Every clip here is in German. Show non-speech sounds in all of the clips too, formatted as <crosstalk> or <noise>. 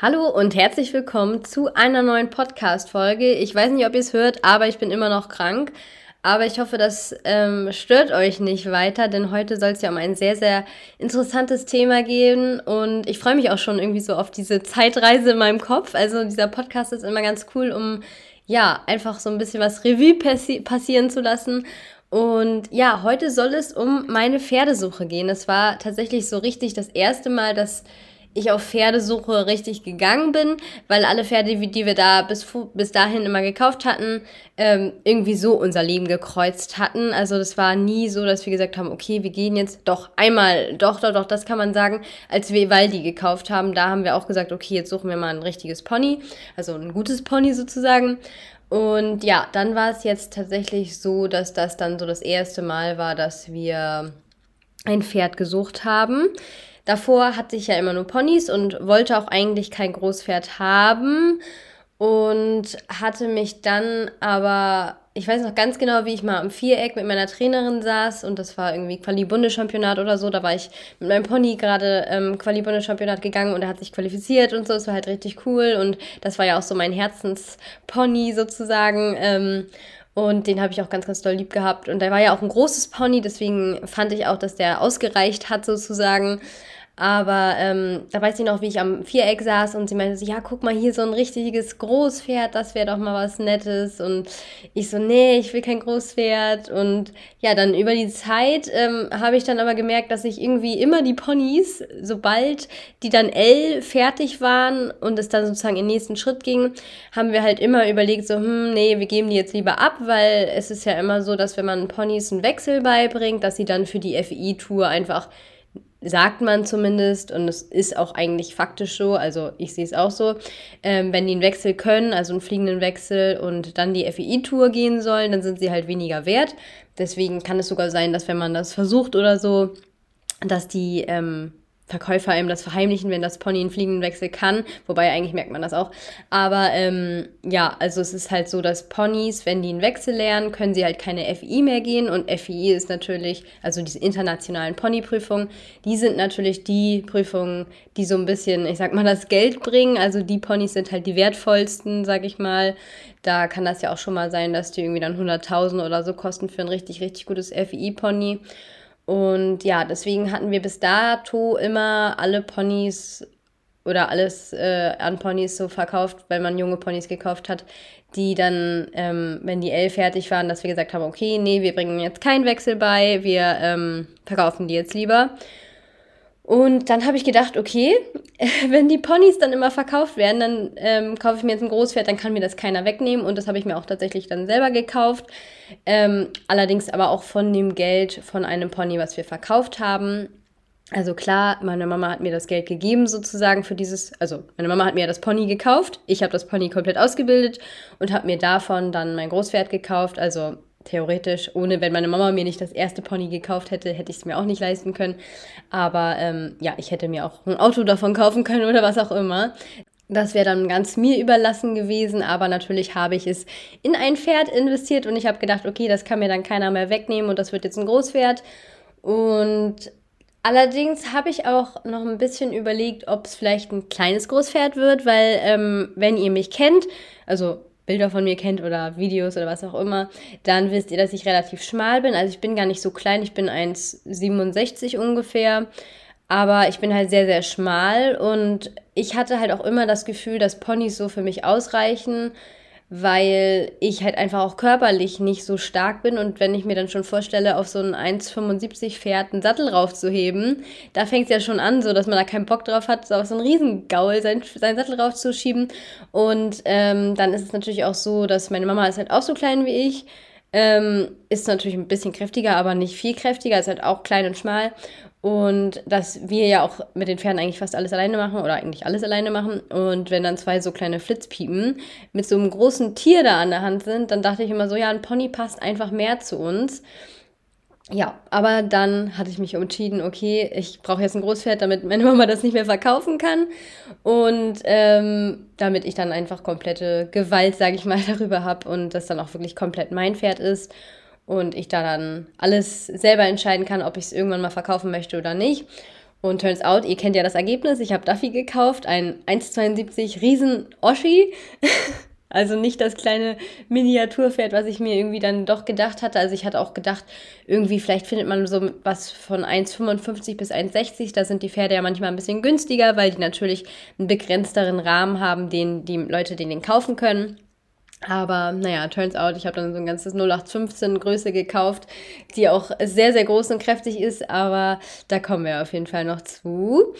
Hallo und herzlich willkommen zu einer neuen Podcast-Folge. Ich weiß nicht, ob ihr es hört, aber ich bin immer noch krank. Aber ich hoffe, das ähm, stört euch nicht weiter, denn heute soll es ja um ein sehr, sehr interessantes Thema gehen. Und ich freue mich auch schon irgendwie so auf diese Zeitreise in meinem Kopf. Also dieser Podcast ist immer ganz cool, um ja, einfach so ein bisschen was Revue passi passieren zu lassen. Und ja, heute soll es um meine Pferdesuche gehen. Es war tatsächlich so richtig das erste Mal, dass ich auf Pferdesuche richtig gegangen bin, weil alle Pferde, die wir da bis, bis dahin immer gekauft hatten, ähm, irgendwie so unser Leben gekreuzt hatten. Also das war nie so, dass wir gesagt haben, okay, wir gehen jetzt doch einmal, doch, doch, doch, das kann man sagen, als wir Waldi gekauft haben, da haben wir auch gesagt, okay, jetzt suchen wir mal ein richtiges Pony, also ein gutes Pony sozusagen. Und ja, dann war es jetzt tatsächlich so, dass das dann so das erste Mal war, dass wir ein Pferd gesucht haben. Davor hatte ich ja immer nur Ponys und wollte auch eigentlich kein Großpferd haben und hatte mich dann aber, ich weiß noch ganz genau, wie ich mal am Viereck mit meiner Trainerin saß und das war irgendwie Quali-Bundeschampionat oder so. Da war ich mit meinem Pony gerade ähm, Quali-Bundeschampionat gegangen und er hat sich qualifiziert und so. Es war halt richtig cool und das war ja auch so mein Herzenspony sozusagen. Ähm, und den habe ich auch ganz, ganz doll lieb gehabt. Und der war ja auch ein großes Pony, deswegen fand ich auch, dass der ausgereicht hat sozusagen. Aber ähm, da weiß ich noch, wie ich am Viereck saß und sie meinte so, ja, guck mal, hier so ein richtiges Großpferd, das wäre doch mal was Nettes. Und ich so, nee, ich will kein Großpferd. Und ja, dann über die Zeit ähm, habe ich dann aber gemerkt, dass ich irgendwie immer die Ponys, sobald die dann L fertig waren und es dann sozusagen in den nächsten Schritt ging, haben wir halt immer überlegt, so, hm, nee, wir geben die jetzt lieber ab, weil es ist ja immer so, dass wenn man Ponys einen Wechsel beibringt, dass sie dann für die FI-Tour einfach sagt man zumindest, und es ist auch eigentlich faktisch so, also ich sehe es auch so, ähm, wenn die einen Wechsel können, also einen fliegenden Wechsel und dann die FEI-Tour gehen sollen, dann sind sie halt weniger wert. Deswegen kann es sogar sein, dass wenn man das versucht oder so, dass die ähm, Verkäufer einem das verheimlichen, wenn das Pony einen fliegenden Wechsel kann. Wobei eigentlich merkt man das auch. Aber ähm, ja, also es ist halt so, dass Ponys, wenn die einen Wechsel lernen, können sie halt keine FI mehr gehen. Und FI ist natürlich, also diese internationalen Ponyprüfungen, die sind natürlich die Prüfungen, die so ein bisschen, ich sag mal, das Geld bringen. Also die Ponys sind halt die wertvollsten, sag ich mal. Da kann das ja auch schon mal sein, dass die irgendwie dann 100.000 oder so kosten für ein richtig, richtig gutes FI-Pony. Und ja, deswegen hatten wir bis dato immer alle Ponys oder alles äh, an Ponys so verkauft, weil man junge Ponys gekauft hat, die dann, ähm, wenn die L fertig waren, dass wir gesagt haben, okay, nee, wir bringen jetzt keinen Wechsel bei, wir ähm, verkaufen die jetzt lieber. Und dann habe ich gedacht, okay, <laughs> wenn die Ponys dann immer verkauft werden, dann ähm, kaufe ich mir jetzt ein Großpferd, dann kann mir das keiner wegnehmen. Und das habe ich mir auch tatsächlich dann selber gekauft. Ähm, allerdings aber auch von dem Geld von einem Pony, was wir verkauft haben. Also klar, meine Mama hat mir das Geld gegeben sozusagen für dieses, also meine Mama hat mir das Pony gekauft, ich habe das Pony komplett ausgebildet und habe mir davon dann mein Großpferd gekauft. Also theoretisch, ohne wenn meine Mama mir nicht das erste Pony gekauft hätte, hätte ich es mir auch nicht leisten können. Aber ähm, ja, ich hätte mir auch ein Auto davon kaufen können oder was auch immer. Das wäre dann ganz mir überlassen gewesen, aber natürlich habe ich es in ein Pferd investiert und ich habe gedacht, okay, das kann mir dann keiner mehr wegnehmen und das wird jetzt ein Großpferd. Und allerdings habe ich auch noch ein bisschen überlegt, ob es vielleicht ein kleines Großpferd wird, weil ähm, wenn ihr mich kennt, also Bilder von mir kennt oder Videos oder was auch immer, dann wisst ihr, dass ich relativ schmal bin. Also ich bin gar nicht so klein, ich bin 1,67 ungefähr. Aber ich bin halt sehr, sehr schmal und ich hatte halt auch immer das Gefühl, dass Ponys so für mich ausreichen weil ich halt einfach auch körperlich nicht so stark bin. Und wenn ich mir dann schon vorstelle, auf so ein 1,75 Pferd einen Sattel raufzuheben, da fängt es ja schon an, so dass man da keinen Bock drauf hat, so auf so einen Riesengaul seinen, seinen Sattel raufzuschieben. Und ähm, dann ist es natürlich auch so, dass meine Mama ist halt auch so klein wie ich, ähm, ist natürlich ein bisschen kräftiger, aber nicht viel kräftiger, ist halt auch klein und schmal und dass wir ja auch mit den Pferden eigentlich fast alles alleine machen oder eigentlich alles alleine machen. Und wenn dann zwei so kleine Flitzpiepen mit so einem großen Tier da an der Hand sind, dann dachte ich immer so, ja, ein Pony passt einfach mehr zu uns. Ja, aber dann hatte ich mich entschieden, okay, ich brauche jetzt ein Großpferd, damit meine Mama das nicht mehr verkaufen kann. Und ähm, damit ich dann einfach komplette Gewalt, sage ich mal, <laughs> darüber habe und das dann auch wirklich komplett mein Pferd ist und ich da dann alles selber entscheiden kann, ob ich es irgendwann mal verkaufen möchte oder nicht. Und turns out, ihr kennt ja das Ergebnis, ich habe Duffy gekauft, ein 1,72 Riesen Oschi. <laughs> Also nicht das kleine Miniaturpferd, was ich mir irgendwie dann doch gedacht hatte. Also ich hatte auch gedacht, irgendwie vielleicht findet man so was von 1,55 bis 1,60. Da sind die Pferde ja manchmal ein bisschen günstiger, weil die natürlich einen begrenzteren Rahmen haben, den die Leute den kaufen können. Aber naja, turns out, ich habe dann so ein ganzes 0815 Größe gekauft, die auch sehr, sehr groß und kräftig ist, aber da kommen wir auf jeden Fall noch zu.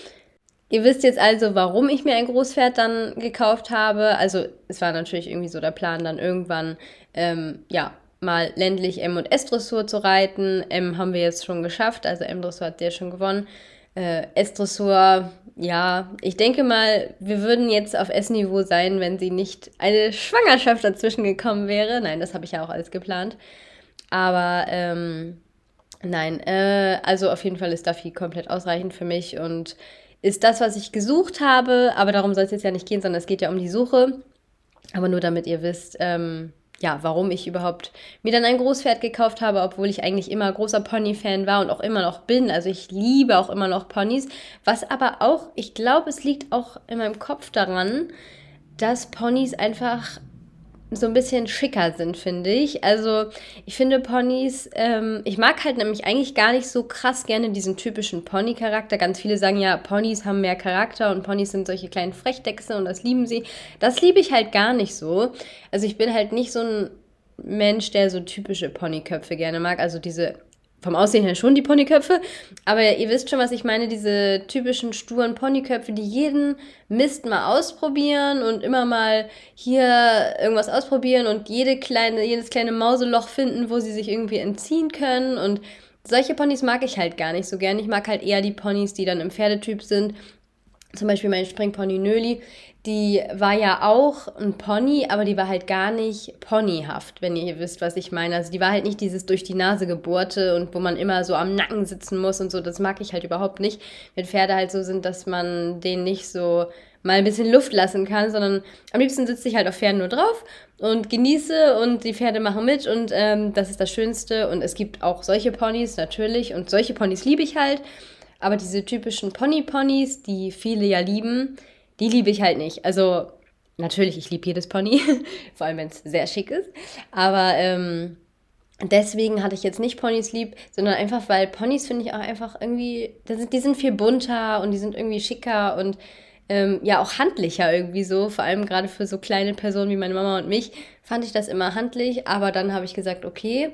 Ihr wisst jetzt also, warum ich mir ein Großpferd dann gekauft habe. Also es war natürlich irgendwie so der Plan, dann irgendwann ähm, ja mal ländlich M und S-Dressur zu reiten. M haben wir jetzt schon geschafft, also M-Dressur hat der schon gewonnen. Äh, S-Dressur, ja, ich denke mal, wir würden jetzt auf S-Niveau sein, wenn sie nicht eine Schwangerschaft dazwischen gekommen wäre. Nein, das habe ich ja auch alles geplant. Aber ähm, nein, äh, also auf jeden Fall ist Duffy komplett ausreichend für mich und ist das, was ich gesucht habe, aber darum soll es jetzt ja nicht gehen, sondern es geht ja um die Suche. Aber nur damit ihr wisst, ähm, ja, warum ich überhaupt mir dann ein Großpferd gekauft habe, obwohl ich eigentlich immer großer Pony-Fan war und auch immer noch bin. Also ich liebe auch immer noch Ponys. Was aber auch, ich glaube, es liegt auch in meinem Kopf daran, dass Ponys einfach so ein bisschen schicker sind, finde ich. Also ich finde Ponys, ähm, ich mag halt nämlich eigentlich gar nicht so krass gerne diesen typischen Pony-Charakter. Ganz viele sagen ja, Ponys haben mehr Charakter und Ponys sind solche kleinen Frechdechse und das lieben sie. Das liebe ich halt gar nicht so. Also ich bin halt nicht so ein Mensch, der so typische Ponyköpfe gerne mag. Also diese vom Aussehen her schon die Ponyköpfe, aber ihr wisst schon, was ich meine, diese typischen sturen Ponyköpfe, die jeden Mist mal ausprobieren und immer mal hier irgendwas ausprobieren und jede kleine, jedes kleine Mauseloch finden, wo sie sich irgendwie entziehen können und solche Ponys mag ich halt gar nicht so gern. Ich mag halt eher die Ponys, die dann im Pferdetyp sind. Zum Beispiel mein Springpony Nöli, die war ja auch ein Pony, aber die war halt gar nicht ponyhaft, wenn ihr wisst, was ich meine. Also die war halt nicht dieses durch die Nase gebohrte und wo man immer so am Nacken sitzen muss und so. Das mag ich halt überhaupt nicht, wenn Pferde halt so sind, dass man denen nicht so mal ein bisschen Luft lassen kann, sondern am liebsten sitze ich halt auf Pferden nur drauf und genieße und die Pferde machen mit und ähm, das ist das Schönste. Und es gibt auch solche Ponys natürlich und solche Ponys liebe ich halt. Aber diese typischen Pony-Ponys, die viele ja lieben, die liebe ich halt nicht. Also natürlich, ich liebe jedes Pony, <laughs> vor allem wenn es sehr schick ist. Aber ähm, deswegen hatte ich jetzt nicht Ponys lieb, sondern einfach, weil Ponys finde ich auch einfach irgendwie, die sind viel bunter und die sind irgendwie schicker und ähm, ja auch handlicher irgendwie so. Vor allem gerade für so kleine Personen wie meine Mama und mich fand ich das immer handlich. Aber dann habe ich gesagt, okay,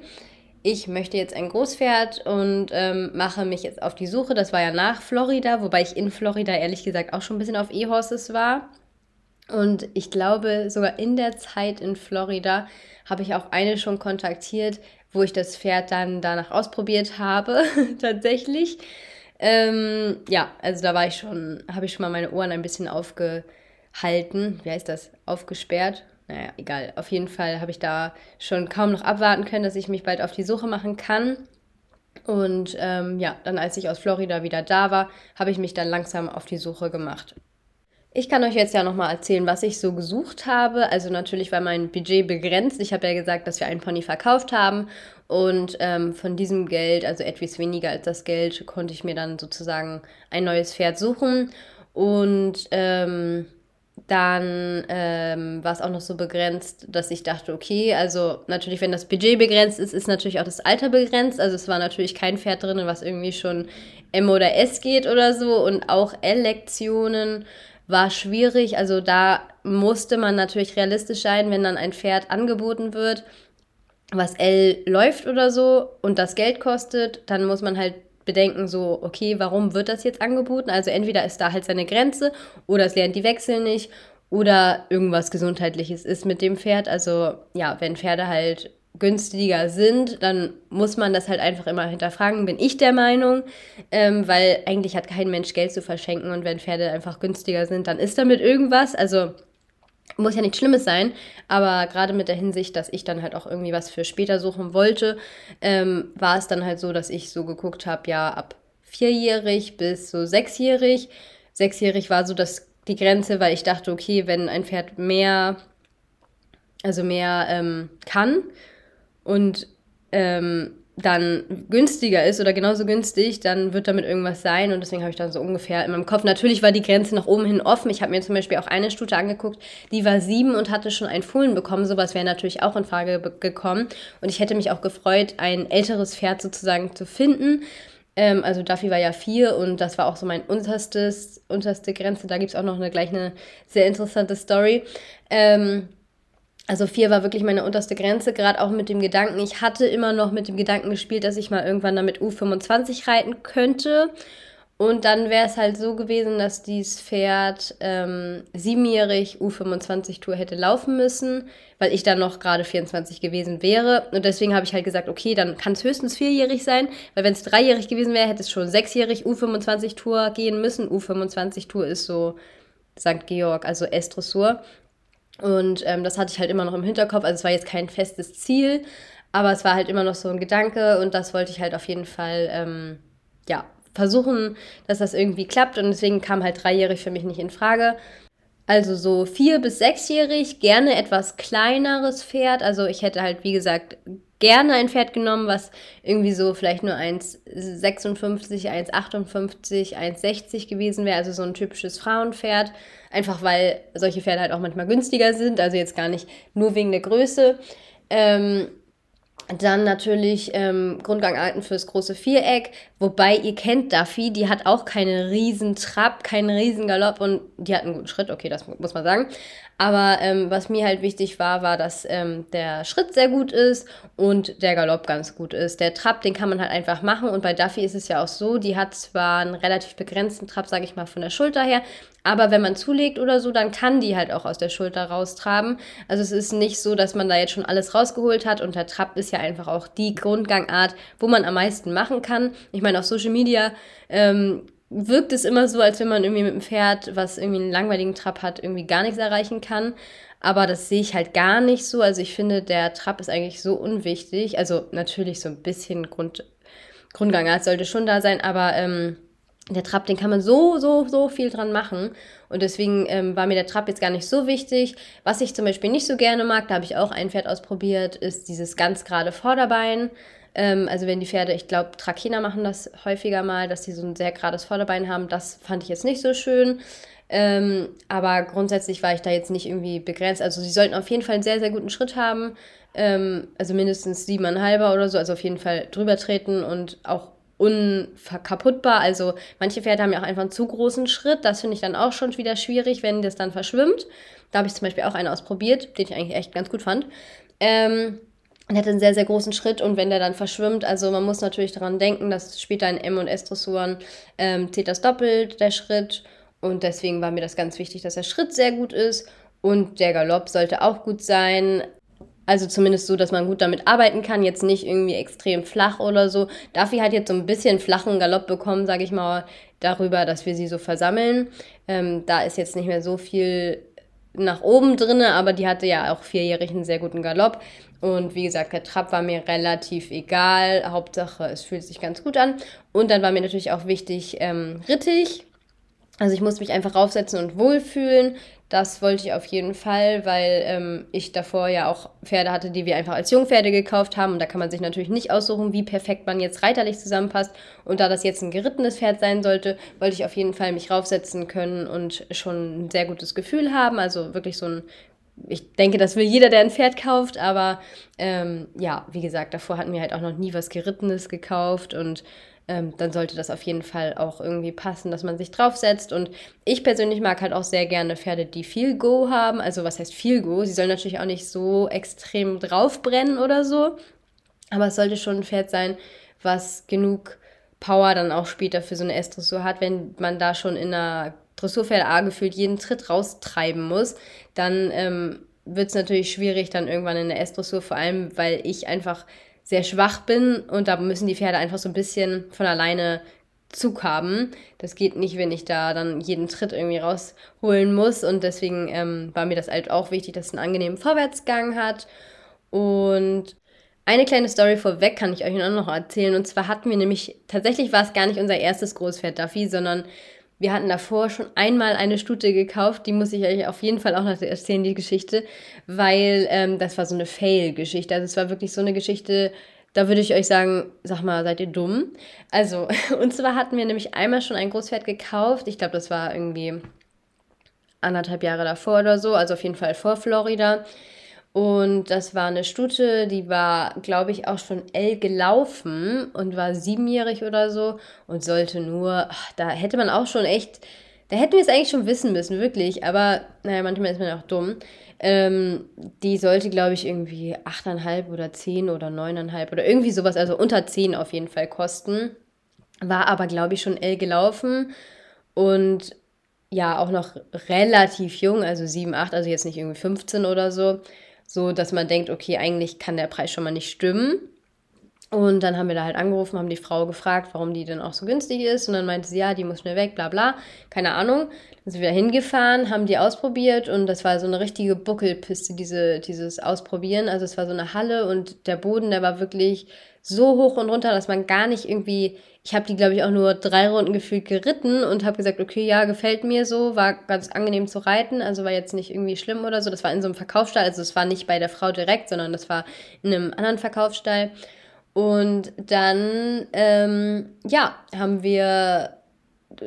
ich möchte jetzt ein Großpferd und ähm, mache mich jetzt auf die Suche. Das war ja nach Florida, wobei ich in Florida ehrlich gesagt auch schon ein bisschen auf E-Horses war. Und ich glaube, sogar in der Zeit in Florida habe ich auch eine schon kontaktiert, wo ich das Pferd dann danach ausprobiert habe, <laughs> tatsächlich. Ähm, ja, also da war ich schon, habe ich schon mal meine Ohren ein bisschen aufgehalten. Wie heißt das? Aufgesperrt naja, egal. Auf jeden Fall habe ich da schon kaum noch abwarten können, dass ich mich bald auf die Suche machen kann. Und ähm, ja, dann als ich aus Florida wieder da war, habe ich mich dann langsam auf die Suche gemacht. Ich kann euch jetzt ja nochmal erzählen, was ich so gesucht habe. Also natürlich war mein Budget begrenzt. Ich habe ja gesagt, dass wir einen Pony verkauft haben. Und ähm, von diesem Geld, also etwas weniger als das Geld, konnte ich mir dann sozusagen ein neues Pferd suchen. Und ähm, dann ähm, war es auch noch so begrenzt, dass ich dachte, okay, also natürlich, wenn das Budget begrenzt ist, ist natürlich auch das Alter begrenzt. Also es war natürlich kein Pferd drin, was irgendwie schon M oder S geht oder so. Und auch L-Lektionen war schwierig. Also da musste man natürlich realistisch sein, wenn dann ein Pferd angeboten wird, was L läuft oder so und das Geld kostet, dann muss man halt bedenken, so, okay, warum wird das jetzt angeboten? Also entweder ist da halt seine Grenze oder es lernt die Wechsel nicht oder irgendwas Gesundheitliches ist mit dem Pferd. Also ja, wenn Pferde halt günstiger sind, dann muss man das halt einfach immer hinterfragen, bin ich der Meinung, ähm, weil eigentlich hat kein Mensch Geld zu verschenken und wenn Pferde einfach günstiger sind, dann ist damit irgendwas. Also muss ja nichts Schlimmes sein, aber gerade mit der Hinsicht, dass ich dann halt auch irgendwie was für später suchen wollte, ähm, war es dann halt so, dass ich so geguckt habe, ja, ab vierjährig bis so sechsjährig. Sechsjährig war so das, die Grenze, weil ich dachte, okay, wenn ein Pferd mehr, also mehr ähm, kann und ähm, dann günstiger ist oder genauso günstig, dann wird damit irgendwas sein und deswegen habe ich dann so ungefähr in meinem Kopf. Natürlich war die Grenze nach oben hin offen. Ich habe mir zum Beispiel auch eine Stute angeguckt, die war sieben und hatte schon ein Fohlen bekommen. Sowas wäre natürlich auch in Frage gekommen und ich hätte mich auch gefreut, ein älteres Pferd sozusagen zu finden. Ähm, also Duffy war ja vier und das war auch so mein unterstes, unterste Grenze. Da gibt es auch noch eine, gleich eine sehr interessante Story. Ähm, also vier war wirklich meine unterste Grenze, gerade auch mit dem Gedanken, ich hatte immer noch mit dem Gedanken gespielt, dass ich mal irgendwann damit U25 reiten könnte. Und dann wäre es halt so gewesen, dass dieses Pferd ähm, siebenjährig U25-Tour hätte laufen müssen, weil ich dann noch gerade 24 gewesen wäre. Und deswegen habe ich halt gesagt, okay, dann kann es höchstens vierjährig sein, weil wenn es dreijährig gewesen wäre, hätte es schon sechsjährig U25-Tour gehen müssen. U25-Tour ist so St. Georg, also S-Dressur. Und ähm, das hatte ich halt immer noch im Hinterkopf. Also es war jetzt kein festes Ziel, aber es war halt immer noch so ein Gedanke und das wollte ich halt auf jeden Fall, ähm, ja, versuchen, dass das irgendwie klappt. Und deswegen kam halt dreijährig für mich nicht in Frage. Also so vier- bis sechsjährig, gerne etwas kleineres Pferd. Also ich hätte halt, wie gesagt, gerne ein Pferd genommen, was irgendwie so vielleicht nur 1,56, 1,58, 1,60 gewesen wäre. Also so ein typisches Frauenpferd. Einfach weil solche Pferde halt auch manchmal günstiger sind. Also jetzt gar nicht nur wegen der Größe. Ähm, dann natürlich ähm, Grundgangarten fürs große Viereck, wobei ihr kennt Duffy, die hat auch keinen riesen Trab, keinen riesen Galopp und die hat einen guten Schritt, okay, das muss man sagen. Aber ähm, was mir halt wichtig war, war, dass ähm, der Schritt sehr gut ist und der Galopp ganz gut ist. Der Trab, den kann man halt einfach machen und bei Duffy ist es ja auch so, die hat zwar einen relativ begrenzten Trab, sage ich mal, von der Schulter her, aber wenn man zulegt oder so, dann kann die halt auch aus der Schulter raustraben. Also es ist nicht so, dass man da jetzt schon alles rausgeholt hat. Und der Trab ist ja einfach auch die Grundgangart, wo man am meisten machen kann. Ich meine, auf Social Media ähm, wirkt es immer so, als wenn man irgendwie mit einem Pferd, was irgendwie einen langweiligen Trab hat, irgendwie gar nichts erreichen kann. Aber das sehe ich halt gar nicht so. Also ich finde, der Trab ist eigentlich so unwichtig. Also natürlich so ein bisschen Grund, Grundgangart sollte schon da sein, aber ähm, der Trab, den kann man so, so, so viel dran machen. Und deswegen ähm, war mir der Trab jetzt gar nicht so wichtig. Was ich zum Beispiel nicht so gerne mag, da habe ich auch ein Pferd ausprobiert, ist dieses ganz gerade Vorderbein. Ähm, also wenn die Pferde, ich glaube, Trakehner machen das häufiger mal, dass sie so ein sehr gerades Vorderbein haben. Das fand ich jetzt nicht so schön. Ähm, aber grundsätzlich war ich da jetzt nicht irgendwie begrenzt. Also sie sollten auf jeden Fall einen sehr, sehr guten Schritt haben. Ähm, also mindestens siebeneinhalber oder so. Also auf jeden Fall drüber treten und auch unverkaputtbar. Also manche Pferde haben ja auch einfach einen zu großen Schritt. Das finde ich dann auch schon wieder schwierig, wenn das dann verschwimmt. Da habe ich zum Beispiel auch einen ausprobiert, den ich eigentlich echt ganz gut fand. Ähm, und hatte einen sehr, sehr großen Schritt und wenn der dann verschwimmt, also man muss natürlich daran denken, dass später in M- und S-Dressuren ähm, zählt das doppelt, der Schritt. Und deswegen war mir das ganz wichtig, dass der Schritt sehr gut ist und der Galopp sollte auch gut sein. Also zumindest so, dass man gut damit arbeiten kann, jetzt nicht irgendwie extrem flach oder so. Duffy hat jetzt so ein bisschen flachen Galopp bekommen, sage ich mal, darüber, dass wir sie so versammeln. Ähm, da ist jetzt nicht mehr so viel nach oben drin, aber die hatte ja auch vierjährig einen sehr guten Galopp. Und wie gesagt, der Trab war mir relativ egal. Hauptsache, es fühlt sich ganz gut an. Und dann war mir natürlich auch wichtig, ähm, rittig. Also ich muss mich einfach raufsetzen und wohlfühlen. Das wollte ich auf jeden Fall, weil ähm, ich davor ja auch Pferde hatte, die wir einfach als Jungpferde gekauft haben. Und da kann man sich natürlich nicht aussuchen, wie perfekt man jetzt reiterlich zusammenpasst. Und da das jetzt ein gerittenes Pferd sein sollte, wollte ich auf jeden Fall mich raufsetzen können und schon ein sehr gutes Gefühl haben. Also wirklich so ein ich denke, das will jeder, der ein Pferd kauft, aber ähm, ja, wie gesagt, davor hatten wir halt auch noch nie was Gerittenes gekauft und ähm, dann sollte das auf jeden Fall auch irgendwie passen, dass man sich draufsetzt. Und ich persönlich mag halt auch sehr gerne Pferde, die viel Go haben. Also was heißt viel Go? Sie sollen natürlich auch nicht so extrem draufbrennen oder so. Aber es sollte schon ein Pferd sein, was genug Power dann auch später für so eine S-Dressur hat, wenn man da schon in einer Dressurpferde A gefühlt jeden Tritt raustreiben muss, dann ähm, wird es natürlich schwierig dann irgendwann in der S-Dressur, vor allem weil ich einfach sehr schwach bin und da müssen die Pferde einfach so ein bisschen von alleine Zug haben. Das geht nicht, wenn ich da dann jeden Tritt irgendwie rausholen muss und deswegen ähm, war mir das halt auch wichtig, dass es einen angenehmen Vorwärtsgang hat und eine kleine Story vorweg kann ich euch noch erzählen. Und zwar hatten wir nämlich, tatsächlich war es gar nicht unser erstes Großpferd Duffy, sondern wir hatten davor schon einmal eine Stute gekauft, die muss ich euch auf jeden Fall auch noch erzählen, die Geschichte, weil ähm, das war so eine Fail-Geschichte. Also es war wirklich so eine Geschichte, da würde ich euch sagen, sag mal, seid ihr dumm? Also, <laughs> und zwar hatten wir nämlich einmal schon ein Großpferd gekauft. Ich glaube, das war irgendwie anderthalb Jahre davor oder so, also auf jeden Fall vor Florida. Und das war eine Stute, die war, glaube ich, auch schon L gelaufen und war siebenjährig oder so und sollte nur, ach, da hätte man auch schon echt, da hätten wir es eigentlich schon wissen müssen, wirklich. Aber naja, manchmal ist man auch dumm. Ähm, die sollte, glaube ich, irgendwie 8,5 oder 10 oder 9,5 oder irgendwie sowas, also unter 10 auf jeden Fall kosten. War aber, glaube ich, schon L gelaufen und ja, auch noch relativ jung, also 7, 8, also jetzt nicht irgendwie 15 oder so so dass man denkt, okay, eigentlich kann der Preis schon mal nicht stimmen. Und dann haben wir da halt angerufen, haben die Frau gefragt, warum die denn auch so günstig ist. Und dann meinte sie, ja, die muss schnell weg, bla bla. Keine Ahnung. Dann sind wir da hingefahren, haben die ausprobiert und das war so eine richtige Buckelpiste, diese, dieses Ausprobieren. Also es war so eine Halle und der Boden, der war wirklich so hoch und runter, dass man gar nicht irgendwie ich habe die, glaube ich, auch nur drei Runden gefühlt geritten und habe gesagt, okay, ja, gefällt mir so, war ganz angenehm zu reiten, also war jetzt nicht irgendwie schlimm oder so. Das war in so einem Verkaufsstall, also es war nicht bei der Frau direkt, sondern das war in einem anderen Verkaufsstall. Und dann, ähm, ja, haben wir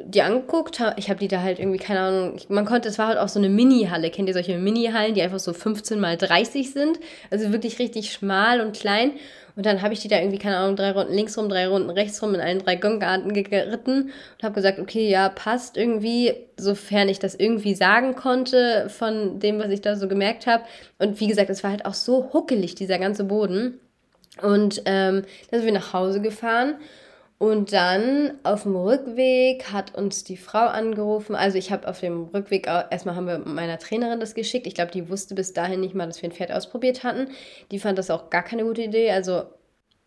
die angeguckt. Ich habe die da halt irgendwie, keine Ahnung, man konnte, es war halt auch so eine Mini-Halle. Kennt ihr solche Mini-Hallen, die einfach so 15 mal 30 sind? Also wirklich richtig schmal und klein. Und dann habe ich die da irgendwie, keine Ahnung, drei Runden links rum, drei Runden rechts rum in allen drei Gongarten geritten und habe gesagt, okay, ja, passt irgendwie, sofern ich das irgendwie sagen konnte von dem, was ich da so gemerkt habe. Und wie gesagt, es war halt auch so huckelig, dieser ganze Boden. Und ähm, dann sind wir nach Hause gefahren und dann auf dem Rückweg hat uns die Frau angerufen. Also ich habe auf dem Rückweg, erstmal haben wir meiner Trainerin das geschickt. Ich glaube, die wusste bis dahin nicht mal, dass wir ein Pferd ausprobiert hatten. Die fand das auch gar keine gute Idee. Also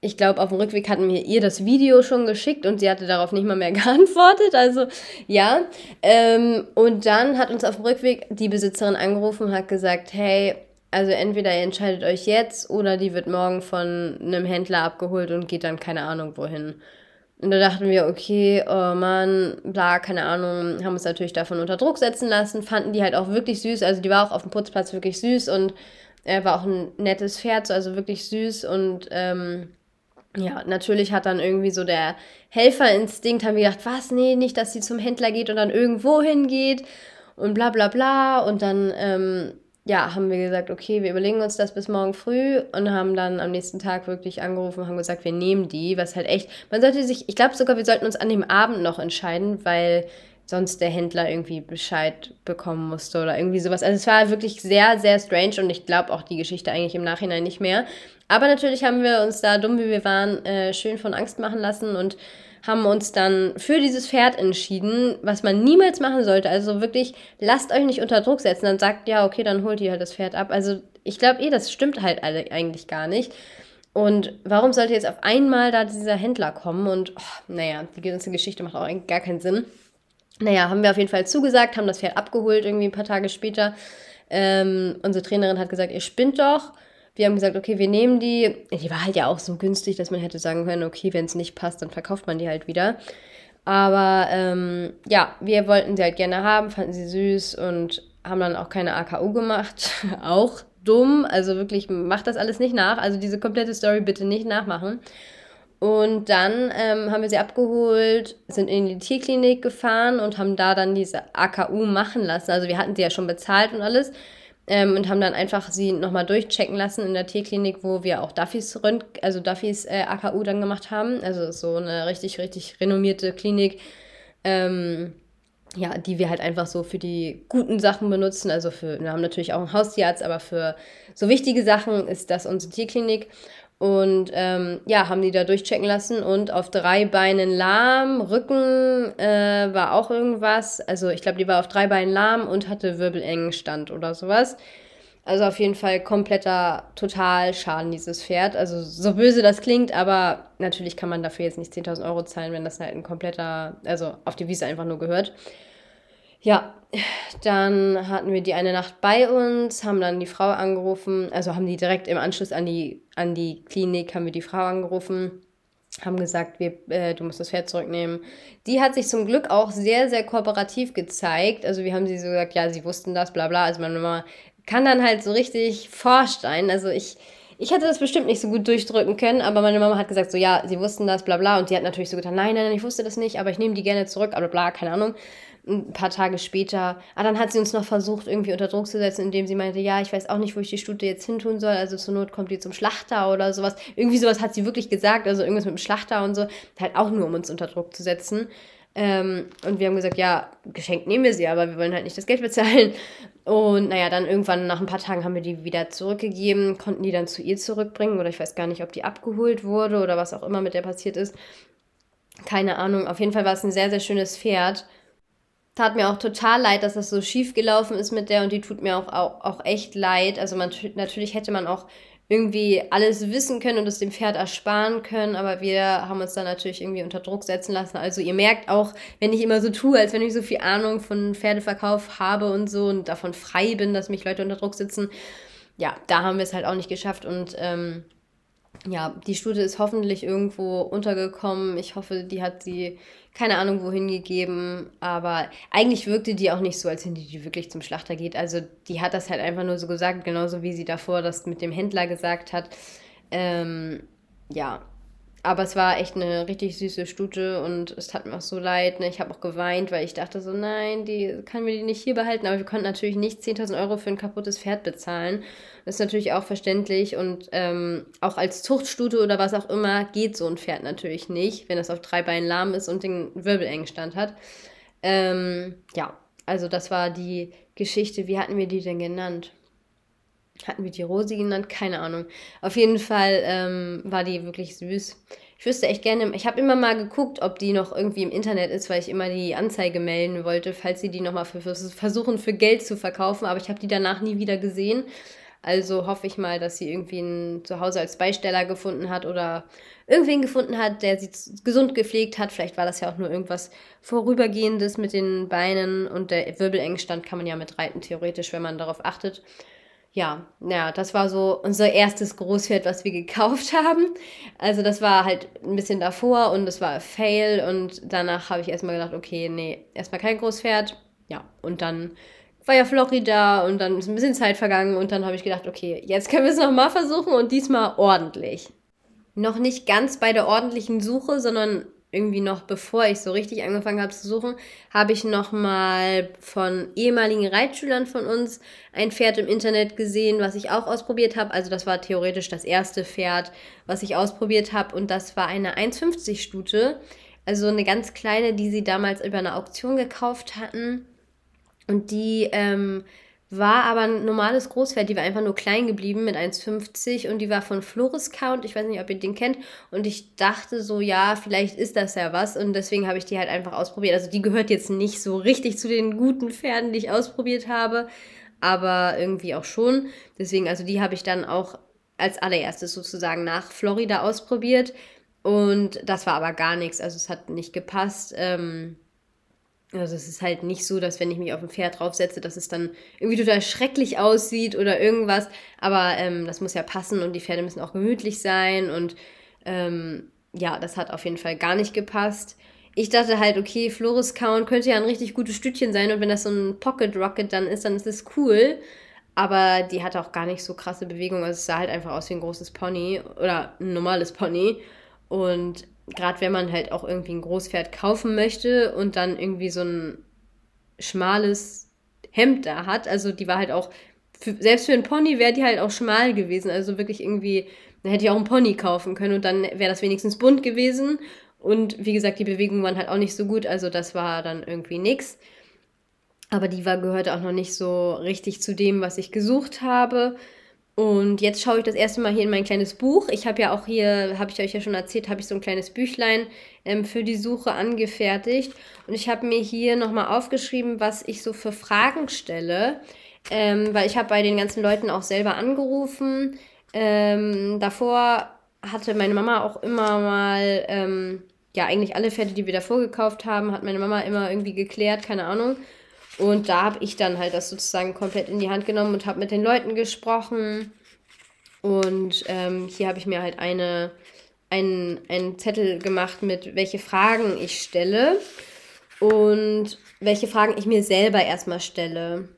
ich glaube, auf dem Rückweg hatten wir ihr das Video schon geschickt und sie hatte darauf nicht mal mehr <laughs> geantwortet. Also ja. Ähm, und dann hat uns auf dem Rückweg die Besitzerin angerufen und hat gesagt, hey, also entweder ihr entscheidet euch jetzt oder die wird morgen von einem Händler abgeholt und geht dann keine Ahnung wohin. Und da dachten wir, okay, oh Mann, bla, keine Ahnung, haben uns natürlich davon unter Druck setzen lassen, fanden die halt auch wirklich süß. Also die war auch auf dem Putzplatz wirklich süß und er war auch ein nettes Pferd, also wirklich süß. Und ähm, ja, natürlich hat dann irgendwie so der Helferinstinkt, haben wir gedacht, was, nee, nicht, dass sie zum Händler geht und dann irgendwo hingeht und bla bla bla. Und dann ähm, ja, haben wir gesagt, okay, wir überlegen uns das bis morgen früh und haben dann am nächsten Tag wirklich angerufen und haben gesagt, wir nehmen die, was halt echt, man sollte sich, ich glaube sogar, wir sollten uns an dem Abend noch entscheiden, weil sonst der Händler irgendwie Bescheid bekommen musste oder irgendwie sowas. Also es war wirklich sehr, sehr strange und ich glaube auch die Geschichte eigentlich im Nachhinein nicht mehr. Aber natürlich haben wir uns da, dumm wie wir waren, äh, schön von Angst machen lassen und haben uns dann für dieses Pferd entschieden, was man niemals machen sollte. Also wirklich, lasst euch nicht unter Druck setzen. Dann sagt, ja, okay, dann holt ihr halt das Pferd ab. Also ich glaube eh, das stimmt halt alle eigentlich gar nicht. Und warum sollte jetzt auf einmal da dieser Händler kommen? Und oh, naja, die ganze Geschichte macht auch eigentlich gar keinen Sinn. Naja, haben wir auf jeden Fall zugesagt, haben das Pferd abgeholt, irgendwie ein paar Tage später. Ähm, unsere Trainerin hat gesagt, ihr spinnt doch. Wir haben gesagt, okay, wir nehmen die. Die war halt ja auch so günstig, dass man hätte sagen können, okay, wenn es nicht passt, dann verkauft man die halt wieder. Aber ähm, ja, wir wollten sie halt gerne haben, fanden sie süß und haben dann auch keine AKU gemacht. <laughs> auch dumm. Also wirklich, macht das alles nicht nach. Also diese komplette Story bitte nicht nachmachen. Und dann ähm, haben wir sie abgeholt, sind in die Tierklinik gefahren und haben da dann diese AKU machen lassen. Also wir hatten sie ja schon bezahlt und alles ähm, und haben dann einfach sie nochmal durchchecken lassen in der Tierklinik, wo wir auch Duffys Rönt also Duffys äh, AKU dann gemacht haben. Also so eine richtig, richtig renommierte Klinik. Ähm, ja, die wir halt einfach so für die guten Sachen benutzen. Also für, wir haben natürlich auch einen Haustierarzt, aber für so wichtige Sachen ist das unsere Tierklinik. Und ähm, ja, haben die da durchchecken lassen und auf drei Beinen lahm, Rücken äh, war auch irgendwas. Also ich glaube, die war auf drei Beinen lahm und hatte wirbelengen Stand oder sowas. Also auf jeden Fall kompletter total Schaden, dieses Pferd. Also so böse das klingt, aber natürlich kann man dafür jetzt nicht 10.000 Euro zahlen, wenn das halt ein kompletter, also auf die Wiese einfach nur gehört. Ja, dann hatten wir die eine Nacht bei uns, haben dann die Frau angerufen, also haben die direkt im Anschluss an die, an die Klinik, haben wir die Frau angerufen, haben gesagt, wir, äh, du musst das Pferd zurücknehmen. Die hat sich zum Glück auch sehr, sehr kooperativ gezeigt. Also wir haben sie so gesagt, ja, sie wussten das, bla bla. Also meine Mama kann dann halt so richtig vorstellen. Also ich, Ich hätte das bestimmt nicht so gut durchdrücken können, aber meine Mama hat gesagt, so ja, sie wussten das, bla bla. Und die hat natürlich so getan, nein, nein, nein, ich wusste das nicht, aber ich nehme die gerne zurück, bla bla, keine Ahnung. Ein paar Tage später, ah, dann hat sie uns noch versucht, irgendwie unter Druck zu setzen, indem sie meinte, ja, ich weiß auch nicht, wo ich die Stute jetzt hin tun soll, also zur Not kommt die zum Schlachter oder sowas. Irgendwie sowas hat sie wirklich gesagt, also irgendwas mit dem Schlachter und so, halt auch nur, um uns unter Druck zu setzen. Ähm, und wir haben gesagt, ja, geschenkt nehmen wir sie, aber wir wollen halt nicht das Geld bezahlen. Und naja, dann irgendwann nach ein paar Tagen haben wir die wieder zurückgegeben, konnten die dann zu ihr zurückbringen oder ich weiß gar nicht, ob die abgeholt wurde oder was auch immer mit der passiert ist. Keine Ahnung. Auf jeden Fall war es ein sehr, sehr schönes Pferd. Tat mir auch total leid, dass das so schief gelaufen ist mit der und die tut mir auch, auch, auch echt leid. Also man, natürlich hätte man auch irgendwie alles wissen können und es dem Pferd ersparen können, aber wir haben uns dann natürlich irgendwie unter Druck setzen lassen. Also ihr merkt auch, wenn ich immer so tue, als wenn ich so viel Ahnung von Pferdeverkauf habe und so und davon frei bin, dass mich Leute unter Druck sitzen, ja, da haben wir es halt auch nicht geschafft und ähm, ja, die Stute ist hoffentlich irgendwo untergekommen. Ich hoffe, die hat sie keine Ahnung wohin gegeben. Aber eigentlich wirkte die auch nicht so, als wenn die, die wirklich zum Schlachter geht. Also die hat das halt einfach nur so gesagt, genauso wie sie davor das mit dem Händler gesagt hat. Ähm, ja, aber es war echt eine richtig süße Stute und es tat mir auch so leid. Ne? Ich habe auch geweint, weil ich dachte so, nein, die kann mir die nicht hier behalten. Aber wir konnten natürlich nicht 10.000 Euro für ein kaputtes Pferd bezahlen. Das ist natürlich auch verständlich und ähm, auch als Zuchtstute oder was auch immer geht so ein Pferd natürlich nicht, wenn es auf drei Beinen lahm ist und den Wirbelengstand hat. Ähm, ja, also das war die Geschichte. Wie hatten wir die denn genannt? Hatten wir die Rosi genannt? Keine Ahnung. Auf jeden Fall ähm, war die wirklich süß. Ich wüsste echt gerne, ich habe immer mal geguckt, ob die noch irgendwie im Internet ist, weil ich immer die Anzeige melden wollte, falls sie die nochmal versuchen für Geld zu verkaufen. Aber ich habe die danach nie wieder gesehen. Also hoffe ich mal, dass sie irgendwie ein Zuhause als Beisteller gefunden hat oder irgendwen gefunden hat, der sie gesund gepflegt hat. Vielleicht war das ja auch nur irgendwas Vorübergehendes mit den Beinen und der Wirbelengstand kann man ja mit reiten, theoretisch, wenn man darauf achtet ja, ja, das war so unser erstes Großpferd, was wir gekauft <laughs> haben. Also das war halt ein bisschen davor und es war Fail und danach habe ich erstmal gedacht, okay, nee, erstmal kein Großpferd. Ja, und dann war ja Florida und dann ist ein bisschen Zeit vergangen und dann habe ich gedacht, okay, jetzt können wir es nochmal versuchen und diesmal ordentlich. Noch nicht ganz bei der ordentlichen Suche, sondern irgendwie noch bevor ich so richtig angefangen habe zu suchen, habe ich noch mal von ehemaligen Reitschülern von uns ein Pferd im Internet gesehen, was ich auch ausprobiert habe. Also das war theoretisch das erste Pferd, was ich ausprobiert habe. Und das war eine 1,50 Stute, also eine ganz kleine, die sie damals über eine Auktion gekauft hatten. Und die ähm, war aber ein normales Großpferd, die war einfach nur klein geblieben mit 1,50 und die war von Floris Count. Ich weiß nicht, ob ihr den kennt. Und ich dachte so, ja, vielleicht ist das ja was. Und deswegen habe ich die halt einfach ausprobiert. Also die gehört jetzt nicht so richtig zu den guten Pferden, die ich ausprobiert habe, aber irgendwie auch schon. Deswegen, also die habe ich dann auch als allererstes sozusagen nach Florida ausprobiert. Und das war aber gar nichts. Also es hat nicht gepasst. Ähm, also es ist halt nicht so, dass wenn ich mich auf ein Pferd draufsetze, dass es dann irgendwie total schrecklich aussieht oder irgendwas. Aber ähm, das muss ja passen und die Pferde müssen auch gemütlich sein. Und ähm, ja, das hat auf jeden Fall gar nicht gepasst. Ich dachte halt, okay, Floris Count könnte ja ein richtig gutes Stütchen sein und wenn das so ein Pocket Rocket dann ist, dann ist es cool. Aber die hatte auch gar nicht so krasse Bewegungen. Also es sah halt einfach aus wie ein großes Pony oder ein normales Pony. Und gerade wenn man halt auch irgendwie ein Großpferd kaufen möchte und dann irgendwie so ein schmales Hemd da hat, also die war halt auch, für, selbst für einen Pony wäre die halt auch schmal gewesen, also wirklich irgendwie, dann hätte ich auch einen Pony kaufen können und dann wäre das wenigstens bunt gewesen und wie gesagt, die Bewegungen waren halt auch nicht so gut, also das war dann irgendwie nix. Aber die war, gehörte auch noch nicht so richtig zu dem, was ich gesucht habe. Und jetzt schaue ich das erste Mal hier in mein kleines Buch. Ich habe ja auch hier, habe ich euch ja schon erzählt, habe ich so ein kleines Büchlein ähm, für die Suche angefertigt. Und ich habe mir hier nochmal aufgeschrieben, was ich so für Fragen stelle. Ähm, weil ich habe bei den ganzen Leuten auch selber angerufen. Ähm, davor hatte meine Mama auch immer mal, ähm, ja, eigentlich alle Pferde, die wir davor gekauft haben, hat meine Mama immer irgendwie geklärt, keine Ahnung. Und da habe ich dann halt das sozusagen komplett in die Hand genommen und habe mit den Leuten gesprochen. Und ähm, hier habe ich mir halt eine, einen, einen Zettel gemacht mit, welche Fragen ich stelle und welche Fragen ich mir selber erstmal stelle.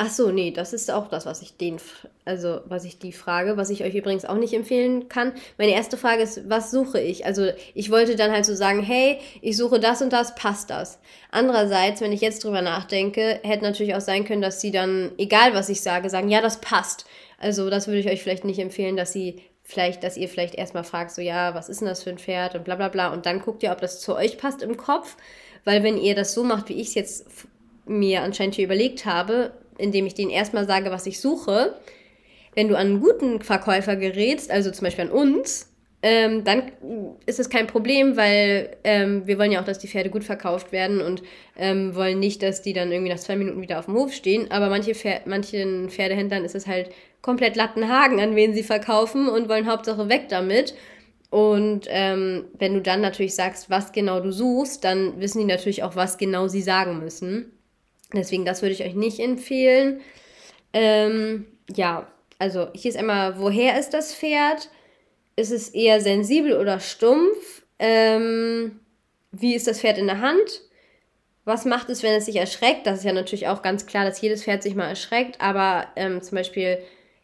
Ach so, nee, das ist auch das, was ich den, also was ich die frage, was ich euch übrigens auch nicht empfehlen kann. Meine erste Frage ist, was suche ich? Also ich wollte dann halt so sagen, hey, ich suche das und das, passt das? Andererseits, wenn ich jetzt drüber nachdenke, hätte natürlich auch sein können, dass sie dann, egal was ich sage, sagen, ja, das passt. Also das würde ich euch vielleicht nicht empfehlen, dass sie vielleicht, dass ihr vielleicht erstmal fragt, so ja, was ist denn das für ein Pferd und bla bla bla und dann guckt ihr, ob das zu euch passt im Kopf, weil wenn ihr das so macht, wie ich es jetzt mir anscheinend hier überlegt habe, indem ich denen erstmal sage, was ich suche, wenn du an einen guten Verkäufer gerätst, also zum Beispiel an uns, ähm, dann ist es kein Problem, weil ähm, wir wollen ja auch, dass die Pferde gut verkauft werden und ähm, wollen nicht, dass die dann irgendwie nach zwei Minuten wieder auf dem Hof stehen. Aber manche Pfer manchen Pferdehändlern ist es halt komplett Lattenhagen, an wen sie verkaufen und wollen Hauptsache weg damit. Und ähm, wenn du dann natürlich sagst, was genau du suchst, dann wissen die natürlich auch, was genau sie sagen müssen. Deswegen, das würde ich euch nicht empfehlen. Ähm, ja, also hier ist einmal, woher ist das Pferd? Ist es eher sensibel oder stumpf? Ähm, wie ist das Pferd in der Hand? Was macht es, wenn es sich erschreckt? Das ist ja natürlich auch ganz klar, dass jedes Pferd sich mal erschreckt, aber ähm, zum Beispiel,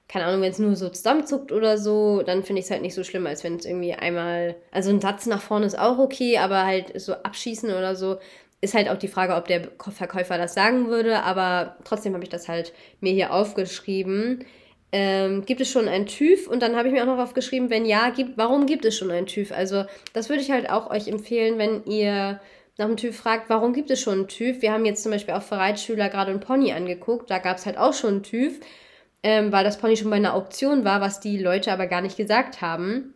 keine Ahnung, wenn es nur so zusammenzuckt oder so, dann finde ich es halt nicht so schlimm, als wenn es irgendwie einmal, also ein Satz nach vorne ist auch okay, aber halt so abschießen oder so, ist halt auch die Frage, ob der Verkäufer das sagen würde, aber trotzdem habe ich das halt mir hier aufgeschrieben. Ähm, gibt es schon ein TÜV? Und dann habe ich mir auch noch aufgeschrieben, wenn ja, gibt, warum gibt es schon ein TÜV? Also das würde ich halt auch euch empfehlen, wenn ihr nach dem TÜV fragt, warum gibt es schon einen TÜV? Wir haben jetzt zum Beispiel auch für Reitschüler gerade einen Pony angeguckt, da gab es halt auch schon einen TÜV, ähm, weil das Pony schon bei einer Auktion war, was die Leute aber gar nicht gesagt haben.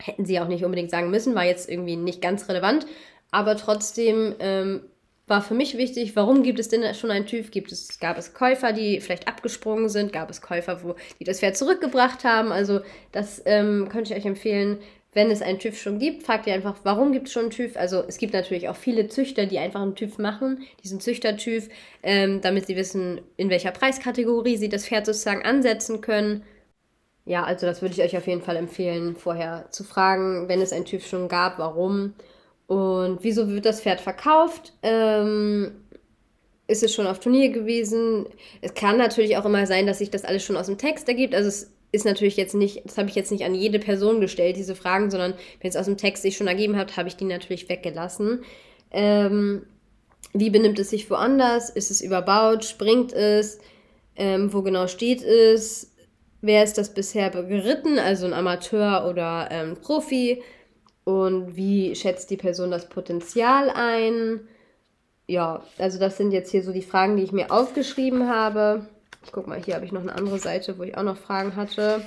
Hätten sie auch nicht unbedingt sagen müssen, war jetzt irgendwie nicht ganz relevant. Aber trotzdem ähm, war für mich wichtig, warum gibt es denn schon einen TÜV? Gibt es, gab es Käufer, die vielleicht abgesprungen sind? Gab es Käufer, wo, die das Pferd zurückgebracht haben? Also das ähm, könnte ich euch empfehlen, wenn es einen TÜV schon gibt, fragt ihr einfach, warum gibt es schon einen TÜV? Also es gibt natürlich auch viele Züchter, die einfach einen TÜV machen, diesen Züchter-TÜV, ähm, damit sie wissen, in welcher Preiskategorie sie das Pferd sozusagen ansetzen können. Ja, also das würde ich euch auf jeden Fall empfehlen, vorher zu fragen, wenn es einen TÜV schon gab, warum. Und wieso wird das Pferd verkauft? Ähm, ist es schon auf Turnier gewesen? Es kann natürlich auch immer sein, dass sich das alles schon aus dem Text ergibt. Also es ist natürlich jetzt nicht, das habe ich jetzt nicht an jede Person gestellt, diese Fragen, sondern wenn es aus dem Text sich schon ergeben hat, habe ich die natürlich weggelassen. Ähm, wie benimmt es sich woanders? Ist es überbaut? Springt es? Ähm, wo genau steht es? Wer ist das bisher geritten? Also ein Amateur oder ähm, Profi? Und wie schätzt die Person das Potenzial ein? Ja, also das sind jetzt hier so die Fragen, die ich mir aufgeschrieben habe. Ich guck mal, hier habe ich noch eine andere Seite, wo ich auch noch Fragen hatte.